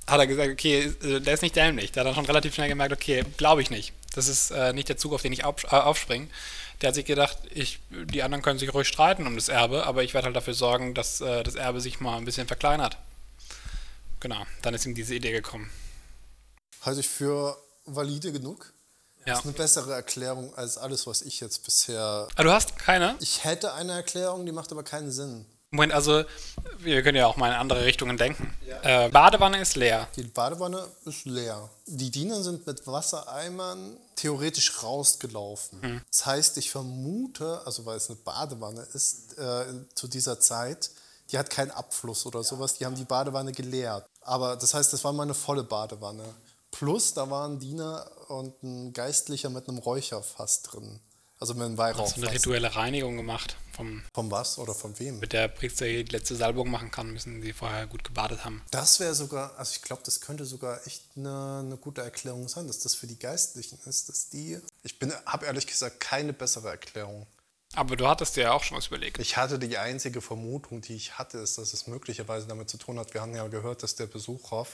hat er gesagt, okay, äh, der ist nicht dämlich. Der hat dann schon relativ schnell gemerkt, okay, glaube ich nicht. Das ist äh, nicht der Zug, auf den ich auf, äh, aufspringe. Der hat sich gedacht, ich, die anderen können sich ruhig streiten um das Erbe, aber ich werde halt dafür sorgen, dass äh, das Erbe sich mal ein bisschen verkleinert. Genau, dann ist ihm diese Idee gekommen. Halte ich für valide genug. Ja. Das ist eine bessere Erklärung als alles, was ich jetzt bisher. Ah, du hast keine? Ich hätte eine Erklärung, die macht aber keinen Sinn. Moment, also wir können ja auch mal in andere Richtungen denken. Äh, Badewanne ist leer. Die Badewanne ist leer. Die Diener sind mit Wassereimern theoretisch rausgelaufen. Das heißt, ich vermute, also weil es eine Badewanne ist, äh, zu dieser Zeit, die hat keinen Abfluss oder sowas, die haben die Badewanne geleert. Aber das heißt, das war mal eine volle Badewanne. Plus, da war ein Diener und ein Geistlicher mit einem Räucherfass drin. Also mit einem Weihrauchfass. So eine rituelle Reinigung gemacht vom Von was oder von wem? mit der Priester die letzte Salbung machen kann, müssen sie vorher gut gebadet haben. Das wäre sogar, also ich glaube, das könnte sogar echt eine, eine gute Erklärung sein, dass das für die Geistlichen ist, dass die. Ich bin, habe ehrlich gesagt keine bessere Erklärung. Aber du hattest dir ja auch schon was überlegt. Ich hatte die einzige Vermutung, die ich hatte, ist, dass es möglicherweise damit zu tun hat. Wir haben ja gehört, dass der Besucher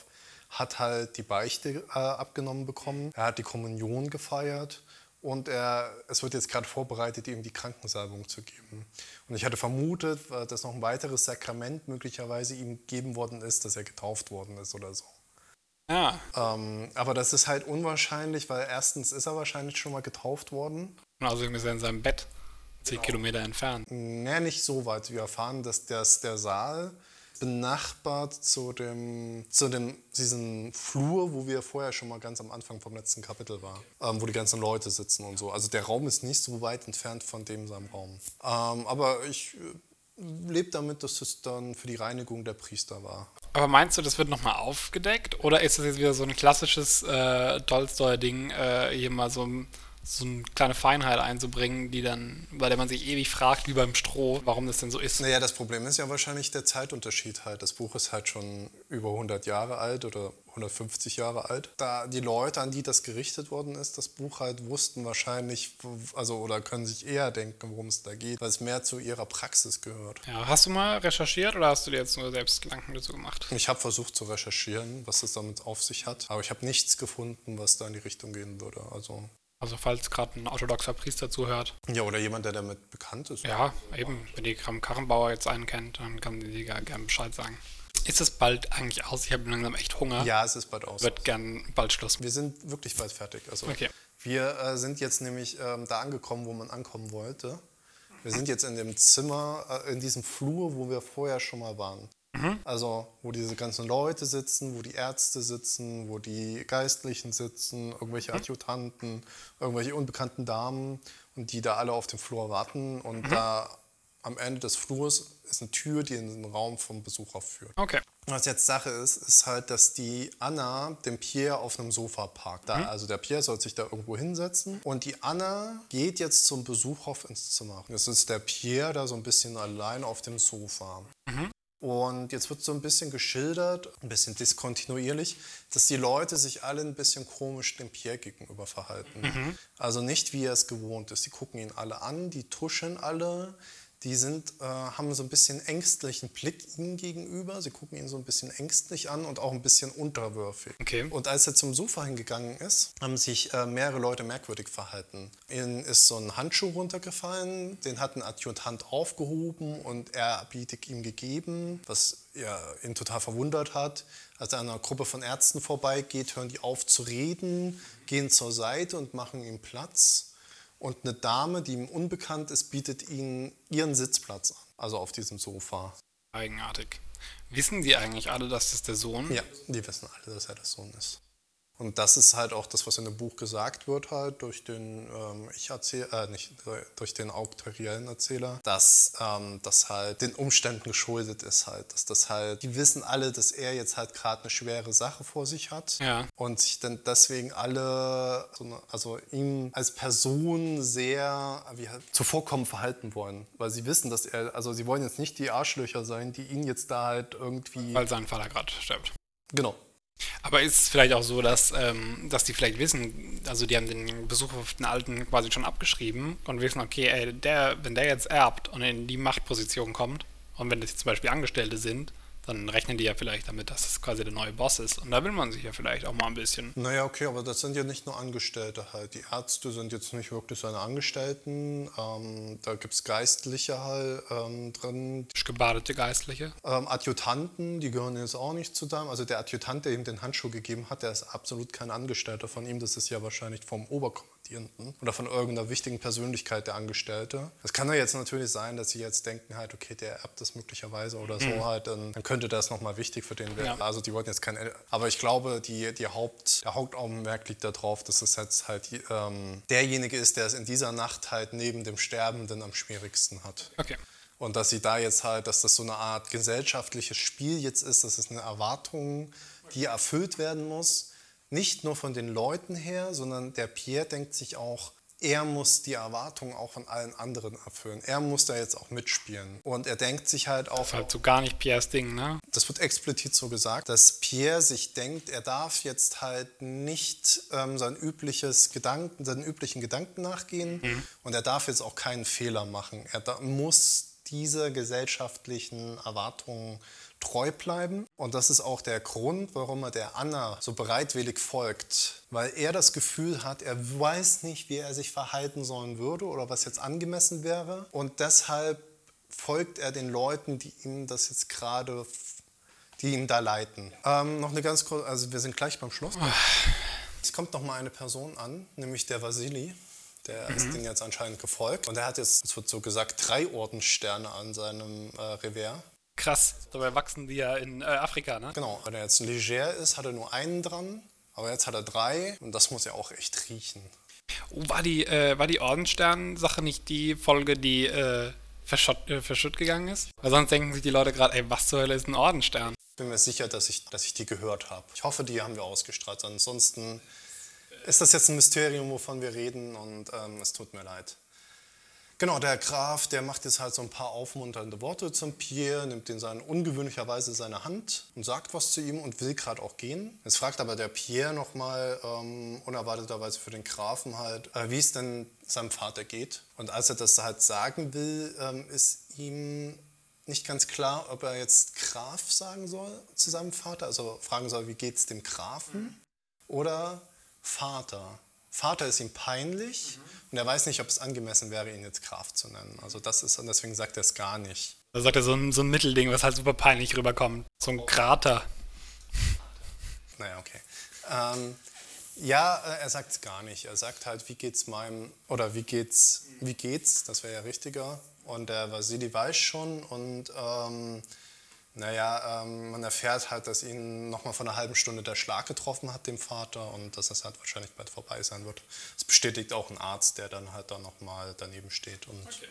hat halt die Beichte äh, abgenommen bekommen. Er hat die Kommunion gefeiert und er, es wird jetzt gerade vorbereitet, ihm die Krankensalbung zu geben. Und ich hatte vermutet, äh, dass noch ein weiteres Sakrament möglicherweise ihm gegeben worden ist, dass er getauft worden ist oder so. Ja, Ähm, aber das ist halt unwahrscheinlich, weil erstens ist er wahrscheinlich schon mal getauft worden. und außerdem ist er in seinem Bett zehn Kilometer entfernt. Naja, nicht so weit. Wir erfahren, dass das, der Saal benachbart zu dem, zu dem diesem Flur, wo wir vorher schon mal ganz am Anfang vom letzten Kapitel waren, ähm, wo die ganzen Leute sitzen und so. Also der Raum ist nicht so weit entfernt von dem seinem Raum. Ähm, aber ich äh, lebe damit, dass es dann für die Reinigung der Priester war. Aber meinst du, das wird nochmal aufgedeckt? Oder ist das jetzt wieder so ein klassisches äh, Tolstoi-Ding, äh, hier mal so, ein- so eine kleine Feinheit einzubringen, die dann, bei der man sich ewig fragt, wie beim Stroh, warum das denn so ist? Naja, das Problem ist ja wahrscheinlich der Zeitunterschied halt. Das Buch ist halt schon über 100 Jahre alt oder 150 Jahre alt. Da die Leute, an die das gerichtet worden ist, das Buch halt wussten wahrscheinlich, also oder können sich eher denken, worum es da geht, weil es mehr zu ihrer Praxis gehört. Ja, hast du mal recherchiert oder hast du dir jetzt nur selbst Gedanken dazu gemacht? Ich habe versucht zu recherchieren, was es damit auf sich hat, aber ich habe nichts gefunden, was da in die Richtung gehen würde. Also Also falls gerade ein orthodoxer Priester zuhört. ja, oder jemand, der damit bekannt ist. Ja, eben. Wenn die Kram Karrenbauer jetzt einen kennt, dann kann die gerne Bescheid sagen. Ist es bald eigentlich aus? Ich habe langsam echt Hunger. Ja, es ist bald aus. Wird gern bald Schluss. Wir sind wirklich bald fertig. Also Okay. wir äh, sind jetzt nämlich ähm, da angekommen, wo man ankommen wollte. Wir sind jetzt in dem Zimmer, äh, in diesem Flur, wo wir vorher schon mal waren. Also wo diese ganzen Leute sitzen, wo die Ärzte sitzen, wo die Geistlichen sitzen, irgendwelche Adjutanten, irgendwelche unbekannten Damen und die da alle auf dem Flur warten. Und da am Ende des Flurs ist eine Tür, die in den Raum vom Besucher führt. Okay. Was jetzt Sache ist, ist halt, dass die Anna den Pierre auf einem Sofa parkt. Da, Also der Pierre soll sich da irgendwo hinsetzen und die Anna geht jetzt zum Besuchhof ins Zimmer. Jetzt ist der Pierre da so ein bisschen allein auf dem Sofa. Und jetzt wird so ein bisschen geschildert, ein bisschen diskontinuierlich, dass die Leute sich alle ein bisschen komisch dem Pierre gegenüber verhalten. Also nicht wie er es gewohnt ist. Die gucken ihn alle an, die tuscheln alle, die sind, äh, haben so ein bisschen ängstlichen Blick ihm gegenüber. Sie gucken ihn so ein bisschen ängstlich an und auch ein bisschen unterwürfig. Okay. Und als er zum Sofa hingegangen ist, haben sich äh, mehrere Leute merkwürdig verhalten. Ihnen ist so ein Handschuh runtergefallen, den hat ein Adjutant aufgehoben und er bietet ihm gegeben, was ja, ihn total verwundert hat. Als er an einer Gruppe von Ärzten vorbeigeht, hören die auf zu reden, gehen zur Seite und machen ihm Platz. Und eine Dame, die ihm unbekannt ist, bietet ihnen ihren Sitzplatz an, also auf diesem Sofa. Eigenartig. Wissen die eigentlich alle, dass das der Sohn? Ja, die wissen alle, dass er der Sohn ist. Und das ist halt auch das, was in dem Buch gesagt wird, halt durch den, ähm, ich erzähl, äh, nicht, durch den auktoriellen Erzähler, dass ähm, das halt den Umständen geschuldet ist halt. Dass das halt, die wissen alle, dass er jetzt halt gerade eine schwere Sache vor sich hat. Ja. Und sich dann deswegen alle, so eine, also ihm als Person sehr wie halt, zuvorkommen verhalten wollen. Weil sie wissen, dass er, also sie wollen jetzt nicht die Arschlöcher sein, die ihn jetzt da halt irgendwie. Weil sein Vater gerade stirbt. Genau. Aber ist es vielleicht auch so, dass, ähm, dass die vielleicht wissen, also die haben den Besuch auf den Alten quasi schon abgeschrieben und wissen, okay, ey, der, wenn der jetzt erbt und in die Machtposition kommt, und wenn das jetzt zum Beispiel Angestellte sind, dann rechnen die ja vielleicht damit, dass es quasi der neue Boss ist. Und da will man sich ja vielleicht auch mal ein bisschen. Naja, okay, aber das sind ja nicht nur Angestellte halt. Die Ärzte sind jetzt nicht wirklich seine Angestellten. Ähm, da gibt es Geistliche halt ähm, drin. gebadete Geistliche. Ähm, Adjutanten, die gehören jetzt auch nicht zusammen. Also der Adjutant, der ihm den Handschuh gegeben hat, der ist absolut kein Angestellter von ihm. Das ist ja wahrscheinlich vom Oberkommandierenden oder von irgendeiner wichtigen Persönlichkeit der Angestellte. Es kann ja jetzt natürlich sein, dass sie jetzt denken halt, okay, der erbt das möglicherweise oder so halt. Dann, dann könnte das nochmal wichtig für den werden. Ja. Also die wollten jetzt kein... Aber ich glaube, die, die Haupt, der Hauptaugenmerk liegt darauf, dass es jetzt halt ähm, derjenige ist, der es in dieser Nacht halt neben dem Sterbenden am schwierigsten hat. Okay. Und dass sie da jetzt halt, dass das so eine Art gesellschaftliches Spiel jetzt ist, das ist eine Erwartung, die erfüllt werden muss, nicht nur von den Leuten her, sondern der Pierre denkt sich auch, er muss die Erwartungen auch von allen anderen erfüllen. Er muss da jetzt auch mitspielen. Und er denkt sich halt auch. Das ist halt so gar nicht Pierres Ding, ne? Das wird explizit so gesagt, dass Pierre sich denkt, er darf jetzt halt nicht ähm, sein übliches Gedanken, seinen üblichen Gedanken nachgehen mhm. und er darf jetzt auch keinen Fehler machen. Er da, muss diese gesellschaftlichen Erwartungen treu bleiben. Und das ist auch der Grund, warum er der Anna so bereitwillig folgt. Weil er das Gefühl hat, er weiß nicht, wie er sich verhalten sollen würde oder was jetzt angemessen wäre. Und deshalb folgt er den Leuten, die ihm das jetzt gerade, die ihm da leiten. Ähm, noch eine ganz kurze, also wir sind gleich beim Schluss. Es kommt noch mal eine Person an, nämlich der Vasili. Der mhm. ist denen jetzt anscheinend gefolgt. Und er hat jetzt, es wird so gesagt, drei Ordenssterne an seinem äh, Revers. Krass, dabei wachsen die ja in äh, Afrika, ne? Genau, wenn er jetzt leger ist, hat er nur einen dran, aber jetzt hat er drei und das muss ja auch echt riechen. Oh, war die, äh, die Ordensstern-Sache nicht die Folge, die äh, verschott, äh, verschütt gegangen ist? Weil sonst denken sich die Leute gerade, ey, was zur Hölle ist ein Ordensstern? Ich bin mir sicher, dass ich, dass ich die gehört habe. Ich hoffe, die haben wir ausgestrahlt. Ansonsten ist das jetzt ein Mysterium, wovon wir reden und ähm, es tut mir leid. Genau, der Graf, der macht jetzt halt so ein paar aufmunternde Worte zum Pierre, nimmt in seine ungewöhnlicherweise seine Hand und sagt was zu ihm und will gerade auch gehen. Jetzt fragt aber der Pierre nochmal ähm, unerwarteterweise für den Grafen halt, äh, wie es denn seinem Vater geht. Und als er das halt sagen will, ähm, ist ihm nicht ganz klar, ob er jetzt Graf sagen soll zu seinem Vater, also fragen soll, wie geht es dem Grafen, mhm. oder Vater. Vater ist ihm peinlich mhm. und er weiß nicht, ob es angemessen wäre, ihn jetzt Graf zu nennen. Also das ist, und deswegen sagt er es gar nicht. Da sagt er so ein, so ein Mittelding, was halt super peinlich rüberkommt. So ein Krater. Naja, okay. Ähm, ja, äh, er sagt es gar nicht. Er sagt halt, wie geht's meinem, oder wie geht's, wie geht's, das wäre ja richtiger. Und der Vasili weiß schon und ähm, naja, ähm, man erfährt halt, dass ihn nochmal vor einer halben Stunde der Schlag getroffen hat, dem Vater, und dass das halt wahrscheinlich bald vorbei sein wird. Das bestätigt auch ein Arzt, der dann halt da nochmal daneben steht. Und okay.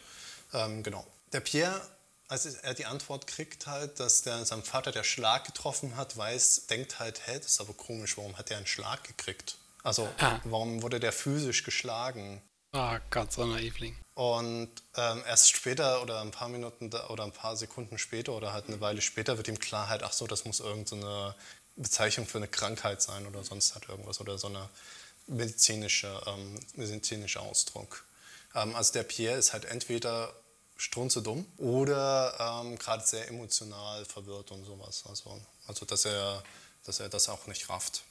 ähm, genau. Der Pierre, als er die Antwort kriegt, halt, dass der, seinem Vater der Schlag getroffen hat, weiß, denkt halt, hey, das ist aber komisch, warum hat er einen Schlag gekriegt? Also, ah. warum wurde der physisch geschlagen? Ah, Gott, so naivling. Und ähm, erst später oder ein paar Minuten oder ein paar Sekunden später oder halt eine Weile später wird ihm klar halt, ach so, das muss irgendeine Bezeichnung für eine Krankheit sein oder sonst halt irgendwas oder so eine medizinische, ähm, medizinischer Ausdruck. Ähm, also der Pierre ist halt entweder strunzedumm oder ähm, gerade sehr emotional verwirrt und sowas. Also, also dass, er, dass er das auch nicht rafft.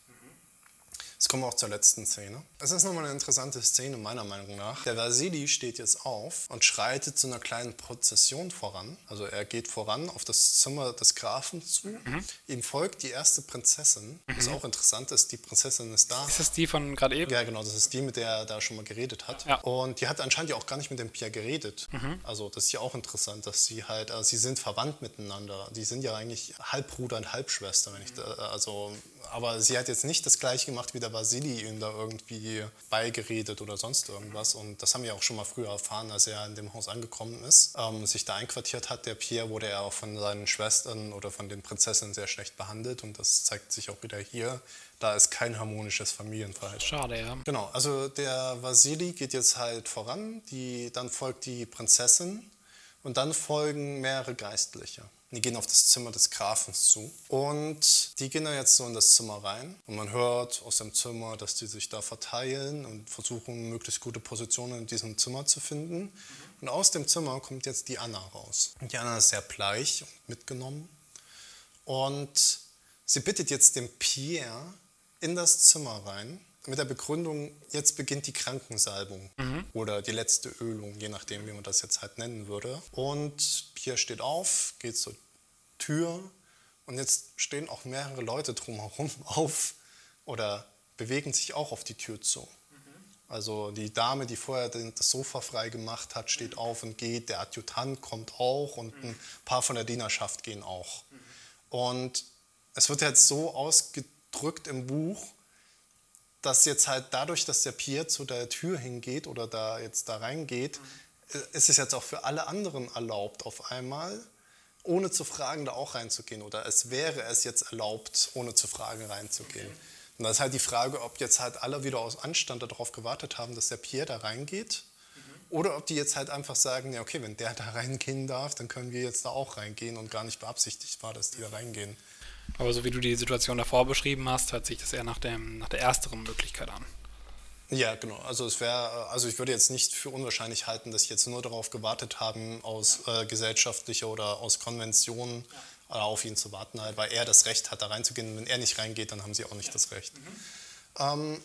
Jetzt kommen wir auch zur letzten Szene. Es ist nochmal eine interessante Szene, meiner Meinung nach. Der Vasili steht jetzt auf und schreitet zu einer kleinen Prozession voran. Also er geht voran auf das Zimmer des Grafen zu. Mhm. Ihm folgt die erste Prinzessin. Mhm. Was auch interessant ist, die Prinzessin ist da. Ist das die von gerade eben? Ja, genau, das ist die, mit der er da schon mal geredet hat. Ja. Und die hat anscheinend ja auch gar nicht mit dem Pierre geredet. Mhm. Also das ist ja auch interessant, dass sie halt, also sie sind verwandt miteinander. Die sind ja eigentlich Halbbruder und Halbschwester, wenn ich da, also aber sie hat jetzt nicht das gleiche gemacht wie der Vasili ihm da irgendwie beigeredet oder sonst irgendwas. Und das haben wir auch schon mal früher erfahren, als er in dem Haus angekommen ist, ähm, sich da einquartiert hat. Der Pierre wurde ja auch von seinen Schwestern oder von den Prinzessinnen sehr schlecht behandelt. Und das zeigt sich auch wieder hier. Da ist kein harmonisches Familienverhältnis. Schade, ja. Genau, also der Vasili geht jetzt halt voran, die, dann folgt die Prinzessin und dann folgen mehrere Geistliche. Die gehen auf das Zimmer des Grafens zu. Und die gehen da jetzt so in das Zimmer rein. Und man hört aus dem Zimmer, dass die sich da verteilen und versuchen, möglichst gute Positionen in diesem Zimmer zu finden. Und aus dem Zimmer kommt jetzt die Anna raus. Und die Anna ist sehr bleich und mitgenommen. Und sie bittet jetzt den Pierre in das Zimmer rein mit der Begründung, jetzt beginnt die Krankensalbung mhm. oder die letzte Ölung, je nachdem, wie man das jetzt halt nennen würde. Und Pierre steht auf, geht zur Tür und jetzt stehen auch mehrere Leute drumherum auf oder bewegen sich auch auf die Tür zu. Mhm. Also die Dame, die vorher das Sofa frei gemacht hat, steht mhm. auf und geht. Der Adjutant kommt auch und ein paar von der Dienerschaft gehen auch. Und es wird jetzt so ausgedrückt im Buch, dass jetzt halt dadurch, dass der Pierre zu der Tür hingeht oder da jetzt da reingeht, mhm. ist es jetzt auch für alle anderen erlaubt auf einmal, ohne zu fragen, da auch reinzugehen. Oder es wäre es jetzt erlaubt, ohne zu fragen reinzugehen. Okay. Und da ist halt die Frage, ob jetzt halt alle wieder aus Anstand darauf gewartet haben, dass der Pierre da reingeht. Oder ob die jetzt halt einfach sagen, ja okay, wenn der da reingehen darf, dann können wir jetzt da auch reingehen und gar nicht beabsichtigt war, dass die da reingehen. Aber so wie du die Situation davor beschrieben hast, hört sich das eher nach, dem, nach der ersteren Möglichkeit an. Ja, genau. Also es wäre, also ich würde jetzt nicht für unwahrscheinlich halten, dass sie jetzt nur darauf gewartet haben, aus äh, gesellschaftlicher oder aus Konventionen äh, auf ihn zu warten, halt, weil er das Recht hat, da reinzugehen. Wenn er nicht reingeht, dann haben sie auch nicht ja. das Recht. Mhm. Ähm,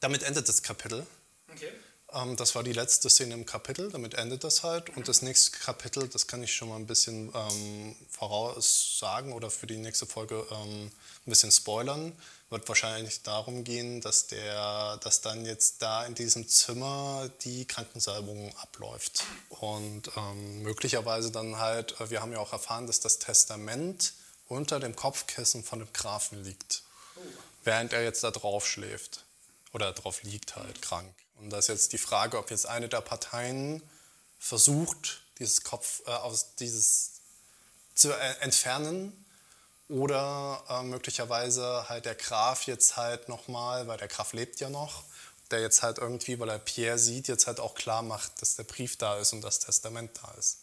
damit endet das Kapitel. Okay. Ähm, das war die letzte Szene im Kapitel, damit endet das halt. Und das nächste Kapitel, das kann ich schon mal ein bisschen ähm, voraussagen oder für die nächste Folge ähm, ein bisschen spoilern, wird wahrscheinlich darum gehen, dass, der, dass dann jetzt da in diesem Zimmer die Krankensalbung abläuft. Und ähm, möglicherweise dann halt, äh, wir haben ja auch erfahren, dass das Testament unter dem Kopfkissen von dem Grafen liegt, während er jetzt da drauf schläft oder drauf liegt halt krank. Und da ist jetzt die Frage, ob jetzt eine der Parteien versucht, dieses Kopf äh, aus dieses zu äh, entfernen oder äh, möglicherweise halt der Graf jetzt halt nochmal, weil der Graf lebt ja noch, der jetzt halt irgendwie, weil er Pierre sieht, jetzt halt auch klar macht, dass der Brief da ist und das Testament da ist.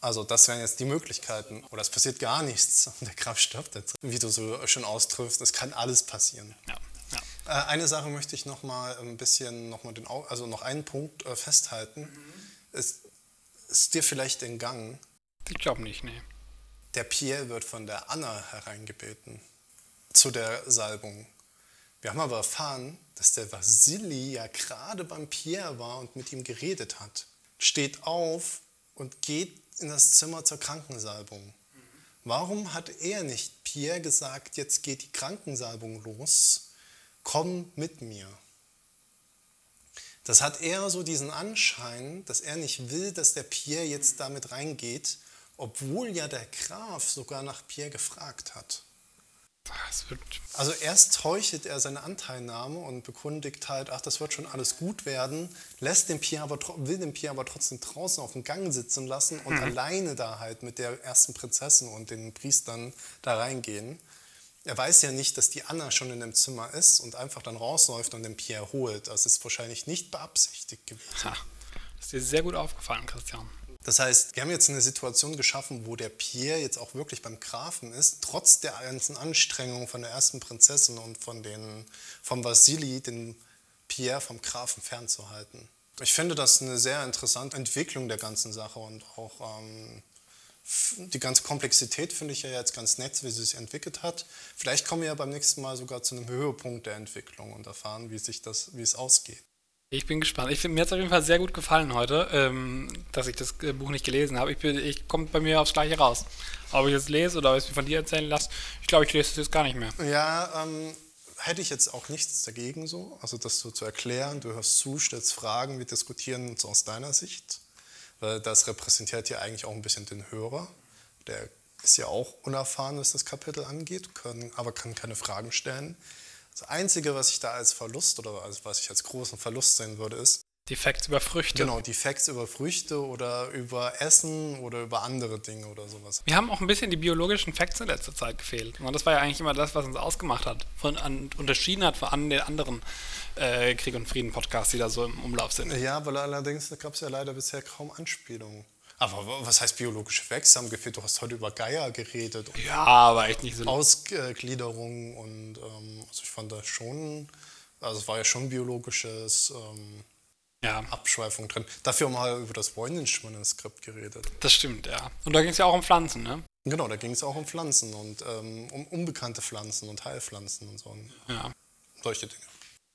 Also das wären jetzt die Möglichkeiten. Oder es passiert gar nichts und der Graf stirbt jetzt, wie du so schon austriffst. Es kann alles passieren. Ja. Äh, eine Sache möchte ich noch mal ein bisschen, noch mal den, also noch einen Punkt äh, festhalten. Mhm. Ist, ist dir vielleicht entgangen? Ich glaube nicht, nee. Der Pierre wird von der Anna hereingebeten zu der Salbung. Wir haben aber erfahren, dass der Vasili ja gerade beim Pierre war und mit ihm geredet hat. Steht auf und geht in das Zimmer zur Krankensalbung. Mhm. Warum hat er nicht Pierre gesagt, jetzt geht die Krankensalbung los? Komm mit mir. Das hat eher so diesen Anschein, dass er nicht will, dass der Pierre jetzt damit reingeht, obwohl ja der Graf sogar nach Pierre gefragt hat. Also erst heuchelt er seine Anteilnahme und bekundigt halt, ach, das wird schon alles gut werden, lässt den Pierre aber, will den Pierre aber trotzdem draußen auf dem Gang sitzen lassen und mhm. alleine da halt mit der ersten Prinzessin und den Priestern da reingehen. Er weiß ja nicht, dass die Anna schon in dem Zimmer ist und einfach dann rausläuft und den Pierre holt. Das ist wahrscheinlich nicht beabsichtigt gewesen. Ha, das ist dir sehr gut aufgefallen, Christian. Das heißt, wir haben jetzt eine Situation geschaffen, wo der Pierre jetzt auch wirklich beim Grafen ist, trotz der ganzen Anstrengungen von der ersten Prinzessin und von den, vom Vasili, den Pierre vom Grafen fernzuhalten. Ich finde das eine sehr interessante Entwicklung der ganzen Sache und auch ähm, die ganze Komplexität finde ich ja jetzt ganz nett, wie sie sich entwickelt hat. Vielleicht kommen wir ja beim nächsten Mal sogar zu einem Höhepunkt der Entwicklung und erfahren, wie, sich das, wie es ausgeht. Ich bin gespannt. Ich find, mir hat es auf jeden Fall sehr gut gefallen heute, ähm, dass ich das äh, Buch nicht gelesen habe. Ich, ich komme bei mir aufs Gleiche raus. Ob ich es lese oder ob ich es mir von dir erzählen lasse, ich glaube, ich lese es jetzt gar nicht mehr. Ja, ähm, hätte ich jetzt auch nichts dagegen so. Also das so zu erklären, du hörst zu, stellst Fragen, wir diskutieren so aus deiner Sicht weil das repräsentiert ja eigentlich auch ein bisschen den Hörer. Der ist ja auch unerfahren, was das Kapitel angeht, können, aber kann keine Fragen stellen. Das Einzige, was ich da als Verlust oder als, was ich als großen Verlust sehen würde, ist, die Facts über Früchte. Genau, die Facts über Früchte oder über Essen oder über andere Dinge oder sowas. Wir haben auch ein bisschen die biologischen Facts in letzter Zeit gefehlt. Und das war ja eigentlich immer das, was uns ausgemacht hat, von, an, unterschieden hat von den anderen äh, Krieg und Frieden Podcasts, die da so im Umlauf sind. Ja, aber allerdings gab es ja leider bisher kaum Anspielungen. Aber was heißt biologische Facts? Haben gefehlt, du hast heute über Geier geredet. Ja, aber echt nicht so. Ausgliederung und ähm, also ich fand das schon, also es war ja schon biologisches. Ähm, ja. Abschweifung drin. Dafür haben wir über das Voynich-Manuskript geredet. Das stimmt, ja. Und da ging es ja auch um Pflanzen, ne? Genau, da ging es auch um Pflanzen und ähm, um unbekannte Pflanzen und Heilpflanzen und so. Ja. Solche Dinge.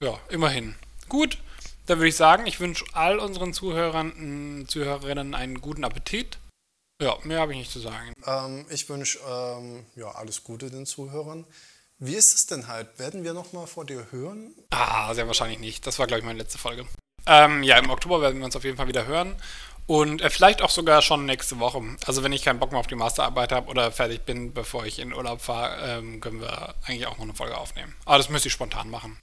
Ja, immerhin. Gut, dann würde ich sagen, ich wünsche all unseren Zuhörern, Zuhörerinnen einen guten Appetit. Ja, mehr habe ich nicht zu sagen. Ähm, ich wünsche ähm, ja, alles Gute den Zuhörern. Wie ist es denn halt? Werden wir noch mal vor dir hören? Ah, sehr wahrscheinlich nicht. Das war, glaube ich, meine letzte Folge. Ähm, ja, im Oktober werden wir uns auf jeden Fall wieder hören. Und äh, vielleicht auch sogar schon nächste Woche. Also wenn ich keinen Bock mehr auf die Masterarbeit habe oder fertig bin, bevor ich in Urlaub fahre, ähm, können wir eigentlich auch noch eine Folge aufnehmen. Aber das müsste ich spontan machen.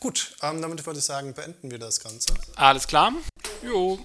Gut, ähm, damit würde ich sagen, beenden wir das Ganze. Alles klar. Jo.